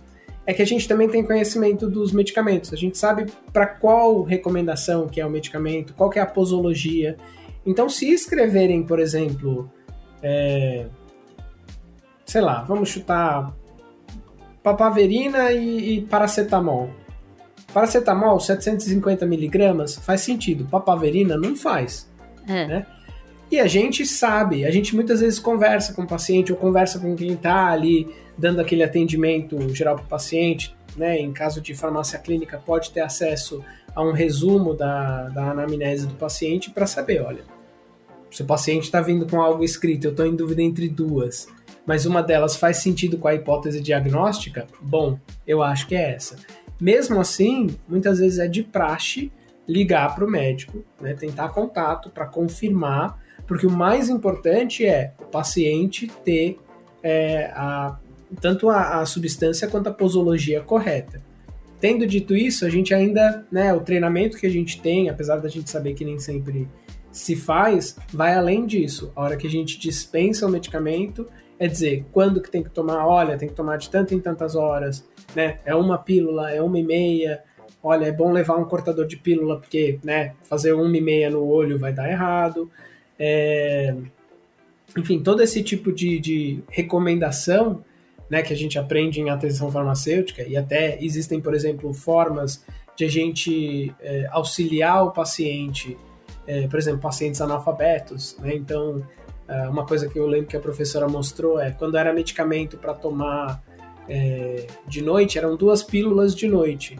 é que a gente também tem conhecimento dos medicamentos. A gente sabe para qual recomendação que é o medicamento, qual que é a posologia. Então, se escreverem, por exemplo, é, sei lá, vamos chutar papaverina e, e paracetamol Paracetamol, 750 miligramas, faz sentido. Papaverina não faz. É. Né? E a gente sabe, a gente muitas vezes conversa com o paciente ou conversa com quem está ali dando aquele atendimento geral para o paciente, né? Em caso de farmácia clínica, pode ter acesso a um resumo da, da anamnese do paciente para saber, olha, se o paciente está vindo com algo escrito, eu estou em dúvida entre duas, mas uma delas faz sentido com a hipótese diagnóstica, bom, eu acho que é essa. Mesmo assim, muitas vezes é de praxe ligar para o médico, né, tentar contato para confirmar, porque o mais importante é o paciente ter é, a, tanto a, a, substância quanto a posologia correta. Tendo dito isso, a gente ainda, né, o treinamento que a gente tem, apesar da gente saber que nem sempre se faz, vai além disso. A hora que a gente dispensa o medicamento, é dizer quando que tem que tomar, olha, tem que tomar de tanto em tantas horas, né? É uma pílula, é uma e meia, olha, é bom levar um cortador de pílula, porque, né, fazer uma e meia no olho vai dar errado. É... Enfim, todo esse tipo de, de recomendação né, que a gente aprende em atenção farmacêutica, e até existem, por exemplo, formas de a gente é, auxiliar o paciente, é, por exemplo, pacientes analfabetos, né, então é, uma coisa que eu lembro que a professora mostrou é quando era medicamento para tomar é, de noite, eram duas pílulas de noite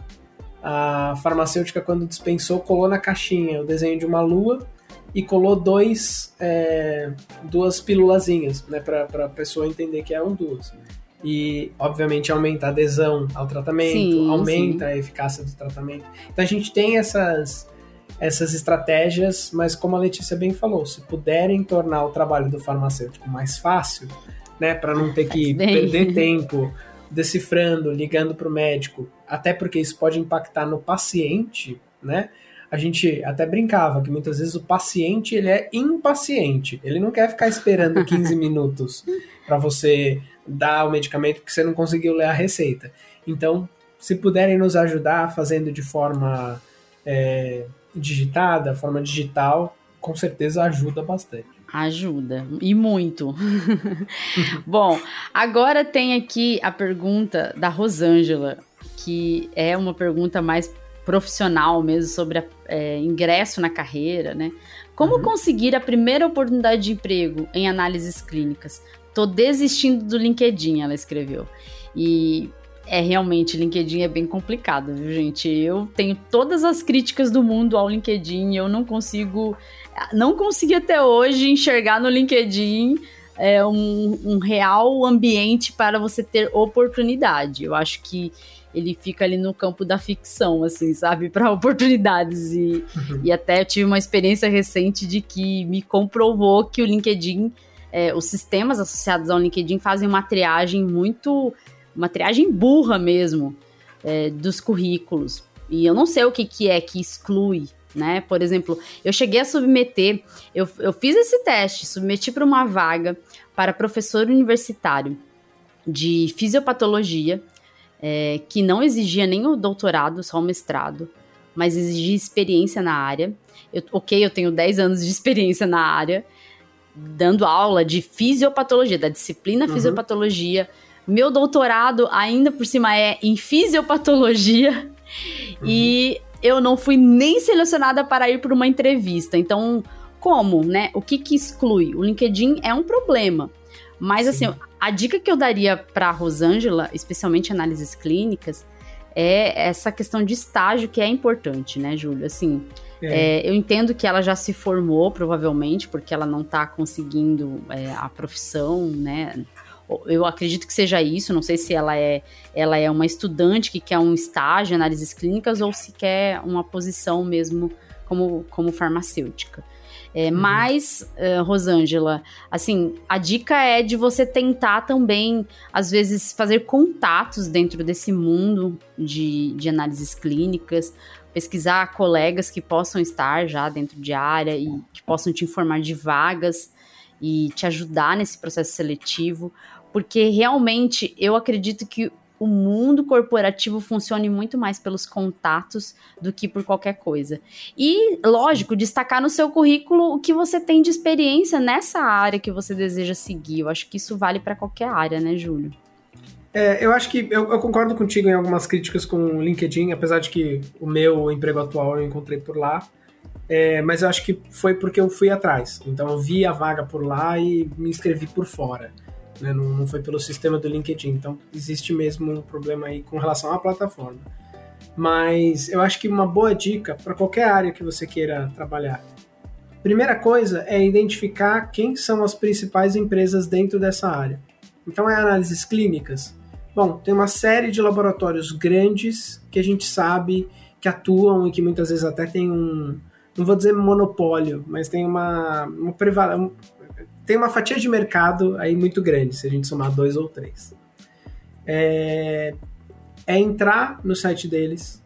a farmacêutica, quando dispensou, colou na caixinha o desenho de uma lua e colou dois, é, duas pílulazinhas, né, para a pessoa entender que eram duas. E, obviamente, aumenta a adesão ao tratamento, sim, aumenta sim. a eficácia do tratamento. Então, a gente tem essas, essas estratégias, mas como a Letícia bem falou, se puderem tornar o trabalho do farmacêutico mais fácil, né, para não ter que perder tempo decifrando, ligando para o médico, até porque isso pode impactar no paciente, né? A gente até brincava que muitas vezes o paciente ele é impaciente, ele não quer ficar esperando 15 minutos para você dar o medicamento porque você não conseguiu ler a receita. Então, se puderem nos ajudar fazendo de forma é, digitada, forma digital, com certeza ajuda bastante. Ajuda, e muito. Bom, agora tem aqui a pergunta da Rosângela, que é uma pergunta mais profissional mesmo, sobre é, ingresso na carreira, né? Como uhum. conseguir a primeira oportunidade de emprego em análises clínicas? Tô desistindo do LinkedIn, ela escreveu. E é realmente, LinkedIn é bem complicado, viu, gente? Eu tenho todas as críticas do mundo ao LinkedIn, eu não consigo não consegui até hoje enxergar no LinkedIn é, um, um real ambiente para você ter oportunidade. Eu acho que ele fica ali no campo da ficção, assim, sabe? Para oportunidades. E, uhum. e até tive uma experiência recente de que me comprovou que o LinkedIn, é, os sistemas associados ao LinkedIn fazem uma triagem muito. Uma triagem burra mesmo é, dos currículos. E eu não sei o que, que é que exclui né? Por exemplo, eu cheguei a submeter, eu, eu fiz esse teste, submeti para uma vaga para professor universitário de fisiopatologia, é, que não exigia nem o doutorado, só o mestrado, mas exigia experiência na área. Eu, ok, eu tenho 10 anos de experiência na área, dando aula de fisiopatologia, da disciplina uhum. fisiopatologia. Meu doutorado, ainda por cima, é em fisiopatologia. Uhum. E eu não fui nem selecionada para ir para uma entrevista. Então, como, né? O que que exclui? O LinkedIn é um problema. Mas, Sim. assim, a dica que eu daria para Rosângela, especialmente análises clínicas, é essa questão de estágio que é importante, né, Júlio? Assim, é. É, eu entendo que ela já se formou, provavelmente, porque ela não está conseguindo é, a profissão, né? Eu acredito que seja isso, não sei se ela é, ela é uma estudante que quer um estágio em análises clínicas ou se quer uma posição mesmo como, como farmacêutica. É, uhum. Mas, uh, Rosângela, assim, a dica é de você tentar também, às vezes, fazer contatos dentro desse mundo de, de análises clínicas, pesquisar colegas que possam estar já dentro de área e que possam te informar de vagas e te ajudar nesse processo seletivo, porque realmente eu acredito que o mundo corporativo funcione muito mais pelos contatos do que por qualquer coisa. E, lógico, destacar no seu currículo o que você tem de experiência nessa área que você deseja seguir. Eu acho que isso vale para qualquer área, né, Júlio? É, eu acho que eu, eu, concordo contigo em algumas críticas com o LinkedIn, apesar de que o meu emprego atual eu encontrei por lá. É, mas eu acho que foi porque eu fui atrás. Então eu vi a vaga por lá e me inscrevi por fora né? não, não foi pelo sistema do LinkedIn. Então, existe mesmo um problema aí com relação à plataforma. Mas eu acho que uma boa dica para qualquer área que você queira trabalhar. Primeira coisa é identificar quem são as principais empresas dentro dessa área. Então, é análises clínicas. Bom, tem uma série de laboratórios grandes que a gente sabe que atuam e que muitas vezes até tem um, não vou dizer monopólio, mas tem uma, uma tem uma fatia de mercado aí muito grande, se a gente somar dois ou três. É, é entrar no site deles,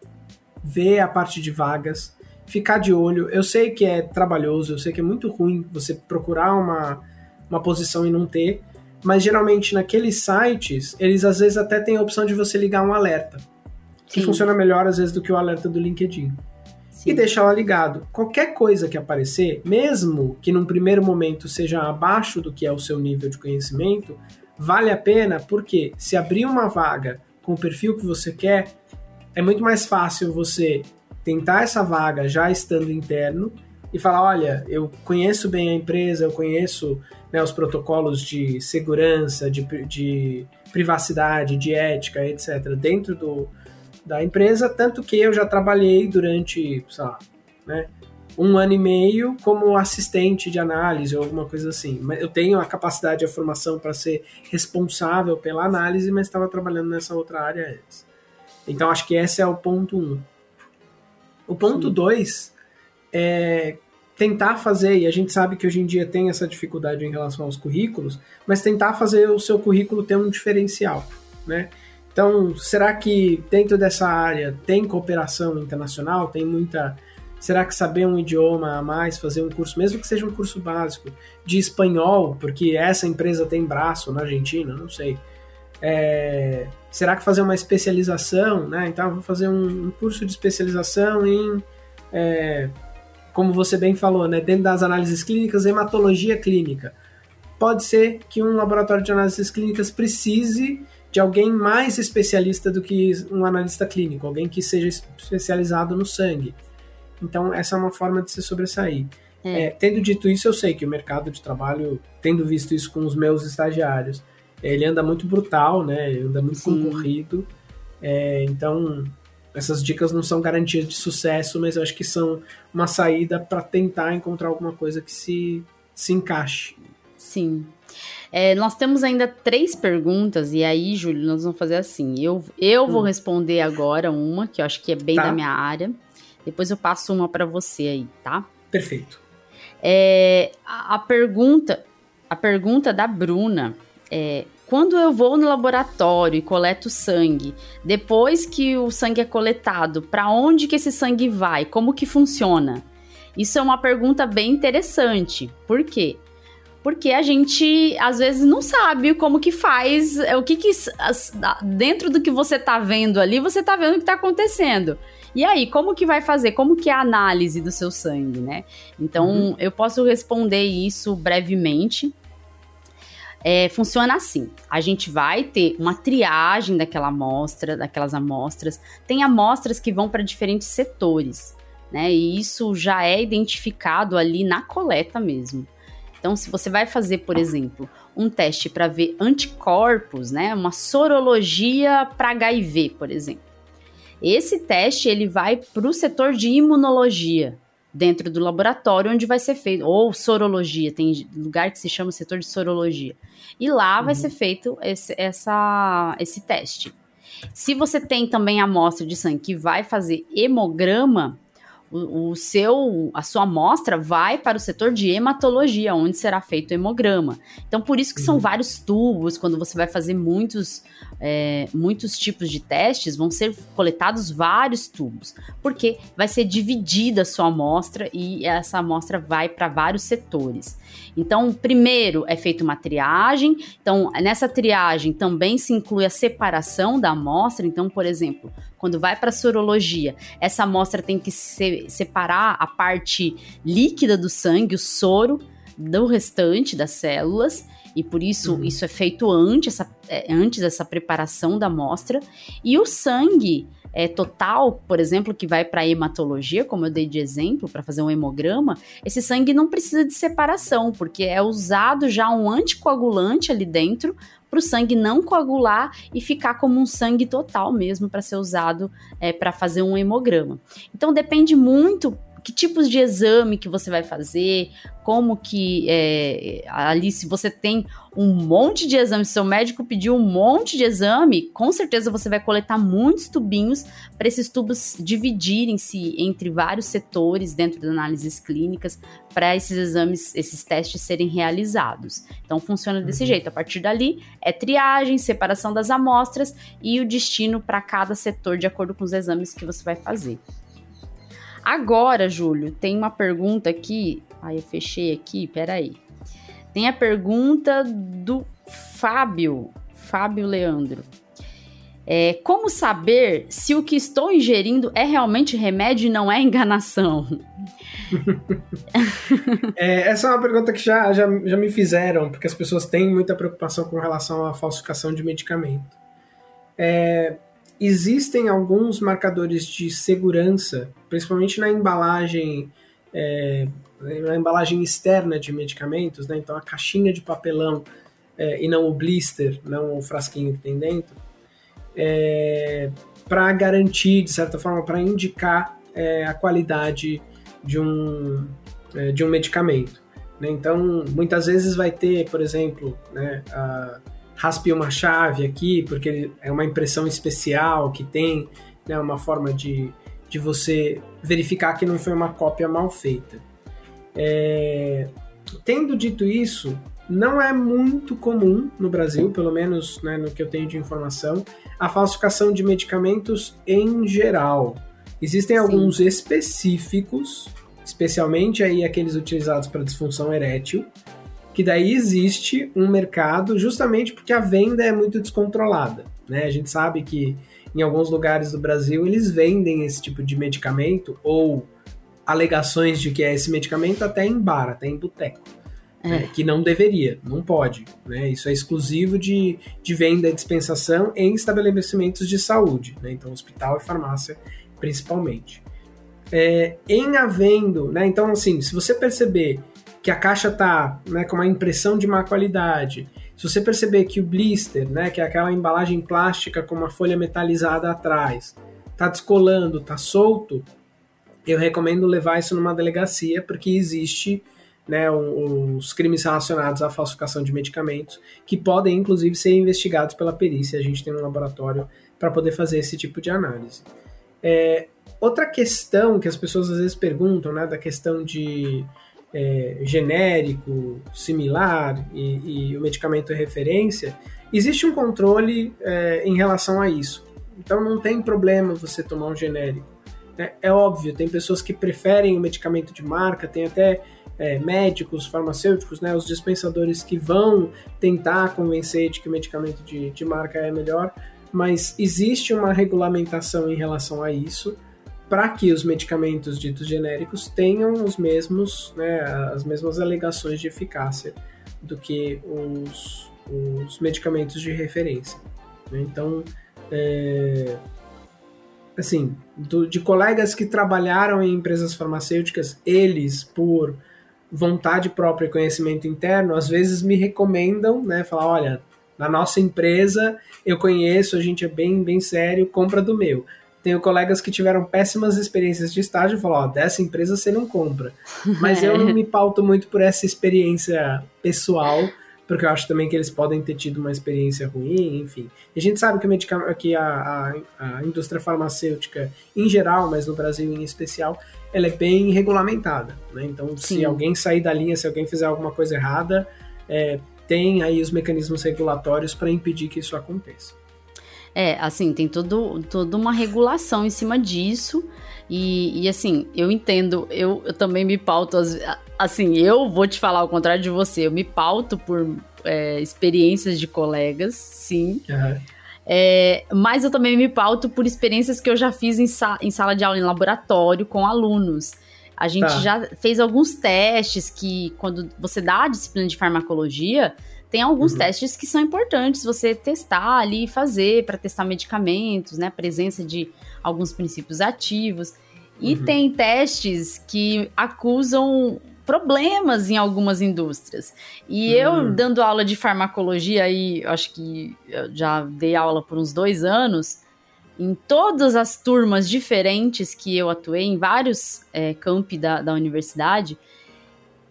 ver a parte de vagas, ficar de olho. Eu sei que é trabalhoso, eu sei que é muito ruim você procurar uma, uma posição e não ter, mas geralmente naqueles sites, eles às vezes até têm a opção de você ligar um alerta, que Sim. funciona melhor às vezes do que o alerta do LinkedIn. E deixar lá ligado. Qualquer coisa que aparecer, mesmo que num primeiro momento seja abaixo do que é o seu nível de conhecimento, vale a pena porque se abrir uma vaga com o perfil que você quer, é muito mais fácil você tentar essa vaga já estando interno e falar: olha, eu conheço bem a empresa, eu conheço né, os protocolos de segurança, de, de privacidade, de ética, etc., dentro do, da empresa, tanto que eu já trabalhei durante, sei lá, né, um ano e meio como assistente de análise ou alguma coisa assim. Eu tenho a capacidade e a formação para ser responsável pela análise, mas estava trabalhando nessa outra área antes. Então acho que esse é o ponto um. O ponto Sim. dois é tentar fazer, e a gente sabe que hoje em dia tem essa dificuldade em relação aos currículos, mas tentar fazer o seu currículo ter um diferencial, né? Então, será que dentro dessa área tem cooperação internacional? Tem muita. Será que saber um idioma a mais, fazer um curso, mesmo que seja um curso básico, de espanhol, porque essa empresa tem braço na Argentina? Não sei. É, será que fazer uma especialização, né? Então, vou fazer um, um curso de especialização em é, como você bem falou, né, dentro das análises clínicas, hematologia clínica. Pode ser que um laboratório de análises clínicas precise de alguém mais especialista do que um analista clínico, alguém que seja especializado no sangue. Então, essa é uma forma de se sobressair. É. É, tendo dito isso, eu sei que o mercado de trabalho, tendo visto isso com os meus estagiários, ele anda muito brutal, né? Ele anda muito Sim. concorrido. É, então, essas dicas não são garantias de sucesso, mas eu acho que são uma saída para tentar encontrar alguma coisa que se, se encaixe. Sim. É, nós temos ainda três perguntas, e aí, Júlio, nós vamos fazer assim. Eu, eu hum. vou responder agora uma, que eu acho que é bem tá. da minha área. Depois eu passo uma para você aí, tá? Perfeito. É, a, a, pergunta, a pergunta da Bruna é quando eu vou no laboratório e coleto sangue, depois que o sangue é coletado, para onde que esse sangue vai? Como que funciona? Isso é uma pergunta bem interessante. Por quê? Porque a gente às vezes não sabe como que faz, é, o que que dentro do que você tá vendo ali, você tá vendo o que tá acontecendo. E aí, como que vai fazer? Como que é a análise do seu sangue, né? Então, uhum. eu posso responder isso brevemente é, funciona assim: a gente vai ter uma triagem daquela amostra, daquelas amostras. Tem amostras que vão para diferentes setores, né? E isso já é identificado ali na coleta mesmo. Então, se você vai fazer, por exemplo, um teste para ver anticorpos, né? Uma sorologia para HIV, por exemplo. Esse teste ele vai para o setor de imunologia, dentro do laboratório onde vai ser feito, ou sorologia, tem lugar que se chama setor de sorologia. E lá uhum. vai ser feito esse, essa, esse teste. Se você tem também amostra de sangue que vai fazer hemograma, o, o, seu, a sua amostra vai para o setor de hematologia, onde será feito o hemograma. Então, por isso que são uhum. vários tubos, quando você vai fazer muitos, é, muitos tipos de testes, vão ser coletados vários tubos, porque vai ser dividida a sua amostra e essa amostra vai para vários setores. Então, primeiro é feita uma triagem. Então, nessa triagem também se inclui a separação da amostra. Então, por exemplo, quando vai para a sorologia, essa amostra tem que se, separar a parte líquida do sangue, o soro, do restante das células. E por isso, uhum. isso é feito antes, essa, é, antes dessa preparação da amostra. E o sangue é, total, por exemplo, que vai para hematologia, como eu dei de exemplo, para fazer um hemograma, esse sangue não precisa de separação, porque é usado já um anticoagulante ali dentro para o sangue não coagular e ficar como um sangue total mesmo para ser usado é, para fazer um hemograma. Então depende muito que tipos de exame que você vai fazer, como que é, ali se você tem um monte de exames, seu médico pediu um monte de exame, com certeza você vai coletar muitos tubinhos para esses tubos dividirem-se entre vários setores dentro das análises clínicas para esses exames, esses testes serem realizados. Então funciona desse uhum. jeito. A partir dali é triagem, separação das amostras e o destino para cada setor de acordo com os exames que você vai fazer. Agora, Júlio, tem uma pergunta aqui. Ai, eu fechei aqui, peraí. Tem a pergunta do Fábio, Fábio Leandro. É, como saber se o que estou ingerindo é realmente remédio e não é enganação? é, essa é uma pergunta que já, já, já me fizeram, porque as pessoas têm muita preocupação com relação à falsificação de medicamento. É, existem alguns marcadores de segurança, principalmente na embalagem é, na embalagem externa de medicamentos, né? então a caixinha de papelão é, e não o blister, não o frasquinho que tem dentro, é, para garantir, de certa forma, para indicar é, a qualidade de um, é, de um medicamento. Né? Então, muitas vezes vai ter, por exemplo, né, a, raspe uma chave aqui, porque é uma impressão especial que tem né, uma forma de, de você verificar que não foi uma cópia mal feita. É, tendo dito isso, não é muito comum no Brasil, pelo menos né, no que eu tenho de informação, a falsificação de medicamentos em geral. Existem Sim. alguns específicos, especialmente aí aqueles utilizados para disfunção erétil, que daí existe um mercado justamente porque a venda é muito descontrolada. Né? A gente sabe que em alguns lugares do Brasil eles vendem esse tipo de medicamento ou alegações de que é esse medicamento até em bar, até em boteco. É. Né, que não deveria, não pode. Né? Isso é exclusivo de, de venda e dispensação em estabelecimentos de saúde, né? então hospital e farmácia principalmente. É, em havendo, né? então assim, se você perceber que a caixa tá né, com uma impressão de má qualidade, se você perceber que o blister, né, que é aquela embalagem plástica com uma folha metalizada atrás, tá descolando, tá solto, eu recomendo levar isso numa delegacia, porque existe né, os crimes relacionados à falsificação de medicamentos, que podem inclusive ser investigados pela perícia. A gente tem um laboratório para poder fazer esse tipo de análise. É, outra questão que as pessoas às vezes perguntam, né, da questão de é, genérico, similar e, e, o medicamento é referência, existe um controle é, em relação a isso. Então não tem problema você tomar um genérico. É, é óbvio, tem pessoas que preferem o medicamento de marca, tem até é, médicos, farmacêuticos, né, os dispensadores que vão tentar convencer de que o medicamento de, de marca é melhor, mas existe uma regulamentação em relação a isso para que os medicamentos ditos genéricos tenham os mesmos, né, as mesmas alegações de eficácia do que os, os medicamentos de referência. Né? Então, é, assim, do, de colegas que trabalharam em empresas farmacêuticas, eles, por vontade própria e conhecimento interno, às vezes me recomendam, né, falar, olha, na nossa empresa eu conheço, a gente é bem, bem sério, compra do meu. Tenho colegas que tiveram péssimas experiências de estágio e falam, ó, dessa empresa você não compra. Mas eu não me pauto muito por essa experiência pessoal, porque eu acho também que eles podem ter tido uma experiência ruim, enfim. E a gente sabe que, o que a, a, a, indústria farmacêutica em geral, mas no Brasil em especial, ela é bem regulamentada. Né? Então, Sim. se alguém sair da linha, se alguém fizer alguma coisa errada, é, tem aí os mecanismos regulatórios para impedir que isso aconteça. É, assim, tem todo, toda uma regulação em cima disso. E, e assim, eu entendo, eu, eu também me pauto, assim, eu vou te falar ao contrário de você, eu me pauto por é, experiências de colegas, sim. Uhum. É, mas eu também me pauto por experiências que eu já fiz em, sa em sala de aula, em laboratório, com alunos. A gente tá. já fez alguns testes que, quando você dá a disciplina de farmacologia, tem alguns uhum. testes que são importantes você testar ali e fazer para testar medicamentos, né? Presença de alguns princípios ativos. E uhum. tem testes que acusam problemas em algumas indústrias. E uhum. eu, dando aula de farmacologia aí, acho que já dei aula por uns dois anos, em todas as turmas diferentes que eu atuei, em vários é, campi da, da universidade,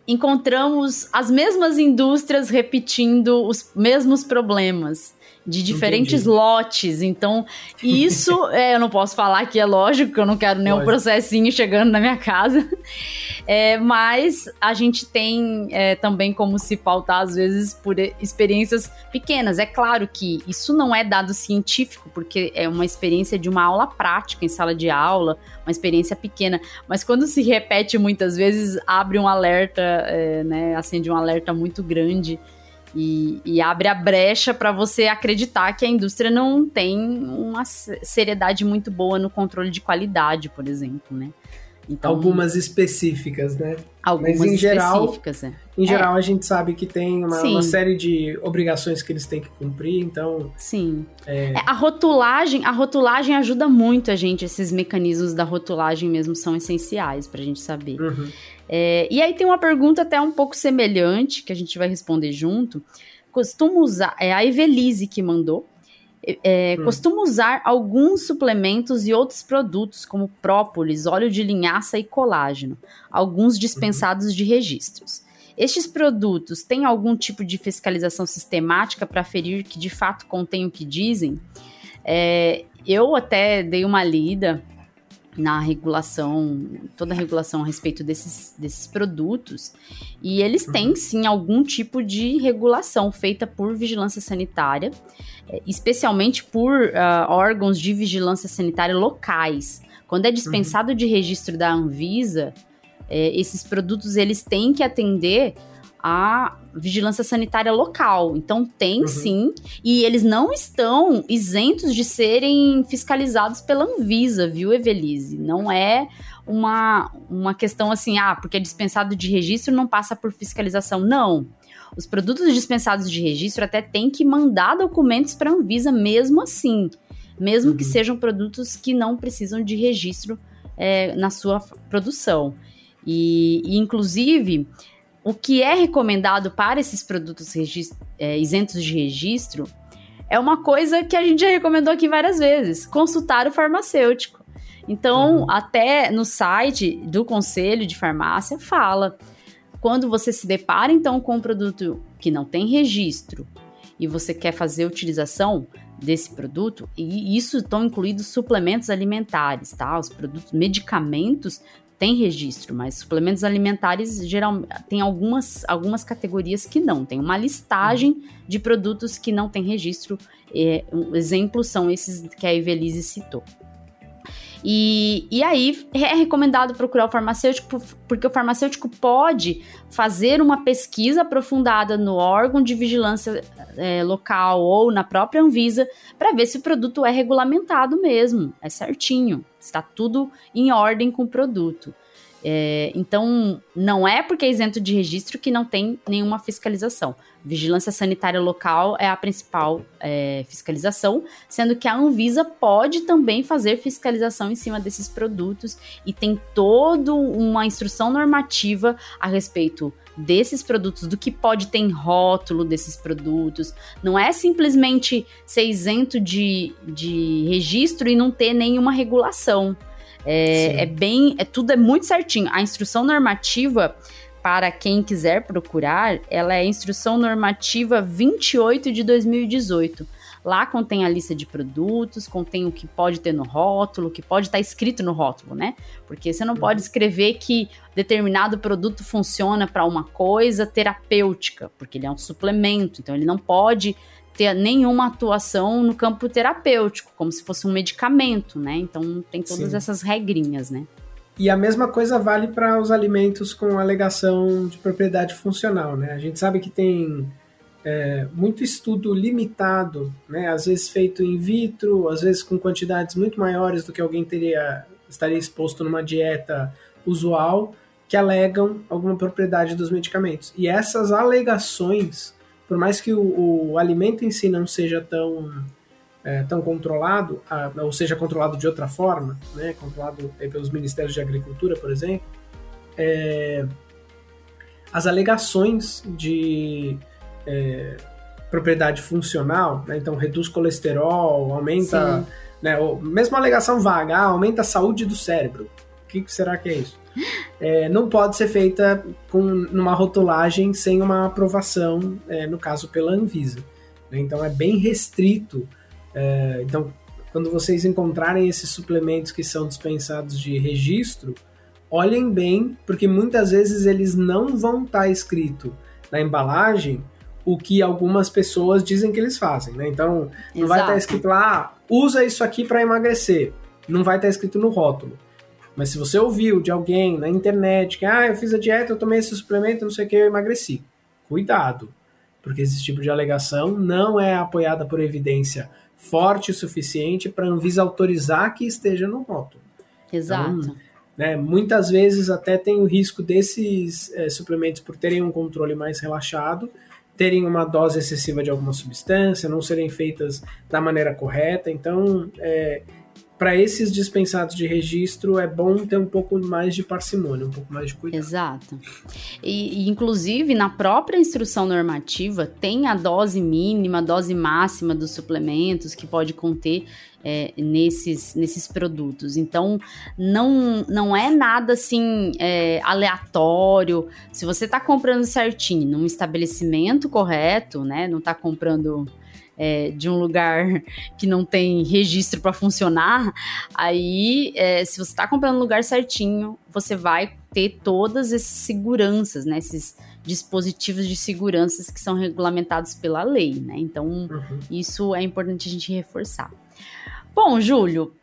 encontramos as mesmas indústrias repetindo os mesmos problemas de diferentes Entendi. lotes. Então, isso é, eu não posso falar que é lógico, que eu não quero nenhum lógico. processinho chegando na minha casa. É, mas a gente tem é, também como se pautar, às vezes, por experiências pequenas. É claro que isso não é dado científico, porque é uma experiência de uma aula prática em sala de aula, uma experiência pequena. Mas quando se repete muitas vezes, abre um alerta, é, né? Acende um alerta muito grande e, e abre a brecha para você acreditar que a indústria não tem uma seriedade muito boa no controle de qualidade, por exemplo, né? Então, algumas específicas, né? Algumas Mas, em específicas, geral, é. Em geral, é. a gente sabe que tem uma, uma, série de obrigações que eles têm que cumprir, então... Sim. É... É, a rotulagem, a rotulagem ajuda muito a gente, esses mecanismos da rotulagem mesmo são essenciais pra gente saber. Uhum. É, e aí tem uma pergunta até um pouco semelhante, que a gente vai responder junto. Costumo usar, é a Evelise que mandou, é, hum. Costumo usar alguns suplementos e outros produtos, como própolis, óleo de linhaça e colágeno, alguns dispensados uhum. de registros. Estes produtos têm algum tipo de fiscalização sistemática para aferir que de fato contém o que dizem? É, eu até dei uma lida na regulação, toda a regulação a respeito desses, desses produtos, e eles têm uhum. sim algum tipo de regulação feita por vigilância sanitária, é, especialmente por uh, órgãos de vigilância sanitária locais. Quando é dispensado uhum. de registro da Anvisa, é, esses produtos eles têm que atender a vigilância sanitária local. Então tem uhum. sim, e eles não estão isentos de serem fiscalizados pela Anvisa, viu, Evelise? Não é uma, uma questão assim, ah, porque é dispensado de registro não passa por fiscalização. Não. Os produtos dispensados de registro até têm que mandar documentos para a Anvisa mesmo assim, mesmo uhum. que sejam produtos que não precisam de registro é, na sua produção. E, e inclusive, o que é recomendado para esses produtos é, isentos de registro é uma coisa que a gente já recomendou aqui várias vezes: consultar o farmacêutico. Então, uhum. até no site do Conselho de Farmácia fala. Quando você se depara então com um produto que não tem registro e você quer fazer utilização desse produto, e isso estão incluídos suplementos alimentares, tá? Os produtos, medicamentos tem registro, mas suplementos alimentares geral tem algumas, algumas categorias que não. Tem uma listagem de produtos que não tem registro. É, um, exemplos são esses que a Evelise citou. E, e aí é recomendado procurar o farmacêutico, porque o farmacêutico pode fazer uma pesquisa aprofundada no órgão de vigilância é, local ou na própria Anvisa para ver se o produto é regulamentado mesmo, é certinho, está tudo em ordem com o produto. É, então, não é porque é isento de registro que não tem nenhuma fiscalização. Vigilância sanitária local é a principal é, fiscalização, sendo que a Anvisa pode também fazer fiscalização em cima desses produtos e tem toda uma instrução normativa a respeito desses produtos, do que pode ter em rótulo desses produtos. Não é simplesmente ser isento de, de registro e não ter nenhuma regulação. É, é, bem. É, tudo é muito certinho. A instrução normativa, para quem quiser procurar, ela é a instrução normativa 28 de 2018. Lá contém a lista de produtos, contém o que pode ter no rótulo, o que pode estar escrito no rótulo, né? Porque você não uhum. pode escrever que determinado produto funciona para uma coisa terapêutica, porque ele é um suplemento, então ele não pode ter nenhuma atuação no campo terapêutico, como se fosse um medicamento, né? Então tem todas Sim. essas regrinhas, né? E a mesma coisa vale para os alimentos com alegação de propriedade funcional, né? A gente sabe que tem é, muito estudo limitado, né? Às vezes feito in vitro, às vezes com quantidades muito maiores do que alguém teria estaria exposto numa dieta usual, que alegam alguma propriedade dos medicamentos. E essas alegações por mais que o, o alimento em si não seja tão, é, tão controlado, a, ou seja controlado de outra forma, né, controlado pelos Ministérios de Agricultura, por exemplo, é, as alegações de é, propriedade funcional, né, então reduz colesterol, aumenta né? Ou mesmo alegação vaga, ah, aumenta a saúde do cérebro. O que será que é isso? É, não pode ser feita com numa rotulagem sem uma aprovação, é, no caso pela Anvisa. Né? Então é bem restrito. É, então, quando vocês encontrarem esses suplementos que são dispensados de registro, olhem bem, porque muitas vezes eles não vão estar tá escrito na embalagem o que algumas pessoas dizem que eles fazem, né? Então, não Exato. vai estar tá escrito lá, ah, usa isso aqui para emagrecer. Não vai estar tá escrito no rótulo. Mas se você ouviu de alguém na internet que, ah, eu fiz a dieta, eu tomei esse suplemento, não sei o que, eu emagreci. Cuidado, porque esse tipo de alegação não é apoiada por evidência forte o suficiente para a Anvisa autorizar que esteja no rótulo. Exato. Então, né, muitas vezes até tem o risco desses é, suplementos, por terem um controle mais relaxado, terem uma dose excessiva de alguma substância, não serem feitas da maneira correta. Então, é, para esses dispensados de registro, é bom ter um pouco mais de parcimônia, um pouco mais de cuidado. Exato. E, e, inclusive, na própria instrução normativa, tem a dose mínima, a dose máxima dos suplementos que pode conter é, nesses, nesses produtos. Então, não, não é nada assim é, aleatório. Se você está comprando certinho, num estabelecimento correto, né? Não está comprando é, de um lugar que não tem registro para funcionar, aí é, se você está comprando no lugar certinho, você vai ter todas essas seguranças, né? Esses dispositivos de segurança que são regulamentados pela lei, né? Então, uhum. isso é importante a gente reforçar. Bom, Júlio,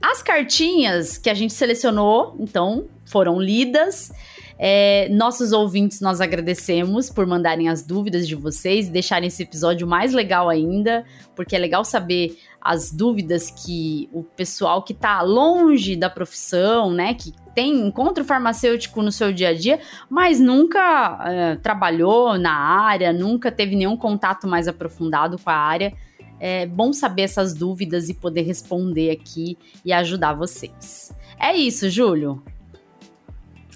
as cartinhas que a gente selecionou, então, foram lidas. É, nossos ouvintes, nós agradecemos por mandarem as dúvidas de vocês, deixarem esse episódio mais legal ainda, porque é legal saber as dúvidas que o pessoal que está longe da profissão, né, que tem encontro farmacêutico no seu dia a dia, mas nunca é, trabalhou na área, nunca teve nenhum contato mais aprofundado com a área. É bom saber essas dúvidas e poder responder aqui e ajudar vocês. É isso, Júlio.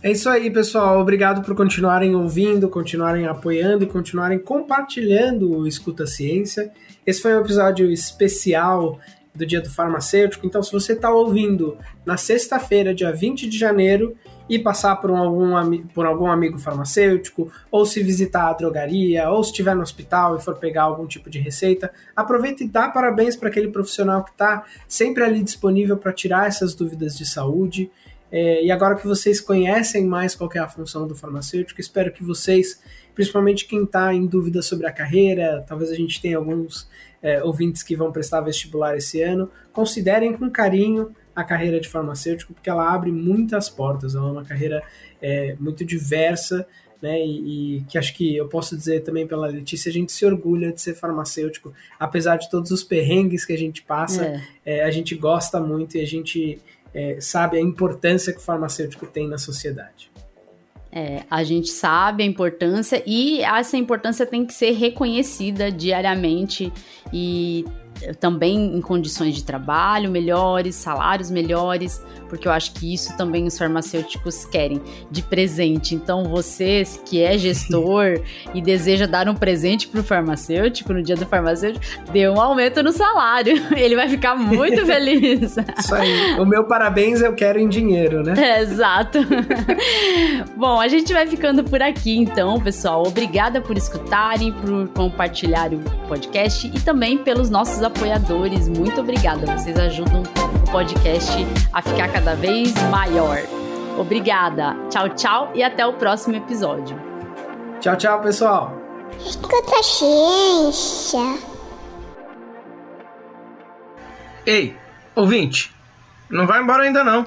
É isso aí, pessoal. Obrigado por continuarem ouvindo, continuarem apoiando e continuarem compartilhando o Escuta Ciência. Esse foi um episódio especial do Dia do Farmacêutico. Então, se você está ouvindo na sexta-feira, dia 20 de janeiro, e passar por, um, algum, por algum amigo farmacêutico, ou se visitar a drogaria, ou se estiver no hospital e for pegar algum tipo de receita, aproveita e dá parabéns para aquele profissional que está sempre ali disponível para tirar essas dúvidas de saúde. É, e agora que vocês conhecem mais qual é a função do farmacêutico, espero que vocês, principalmente quem está em dúvida sobre a carreira, talvez a gente tenha alguns é, ouvintes que vão prestar vestibular esse ano, considerem com carinho a carreira de farmacêutico, porque ela abre muitas portas, ela é uma carreira é, muito diversa, né, e, e, que acho que eu posso dizer também pela Letícia, a gente se orgulha de ser farmacêutico, apesar de todos os perrengues que a gente passa, é. É, a gente gosta muito e a gente é, sabe a importância que o farmacêutico tem na sociedade. É, a gente sabe a importância e essa importância tem que ser reconhecida diariamente e também em condições de trabalho melhores, salários melhores, porque eu acho que isso também os farmacêuticos querem de presente. Então, você que é gestor e deseja dar um presente para o farmacêutico no dia do farmacêutico, dê um aumento no salário. Ele vai ficar muito feliz. Isso aí. O meu parabéns eu quero em dinheiro, né? É, exato. Bom, a gente vai ficando por aqui então, pessoal. Obrigada por escutarem, por compartilhar o podcast e também pelos nossos apoiadores. Muito obrigada. Vocês ajudam o podcast a ficar cada vez maior. Obrigada. Tchau, tchau e até o próximo episódio. Tchau, tchau, pessoal. Escuta ciência. Ei, ouvinte, não vai embora ainda não.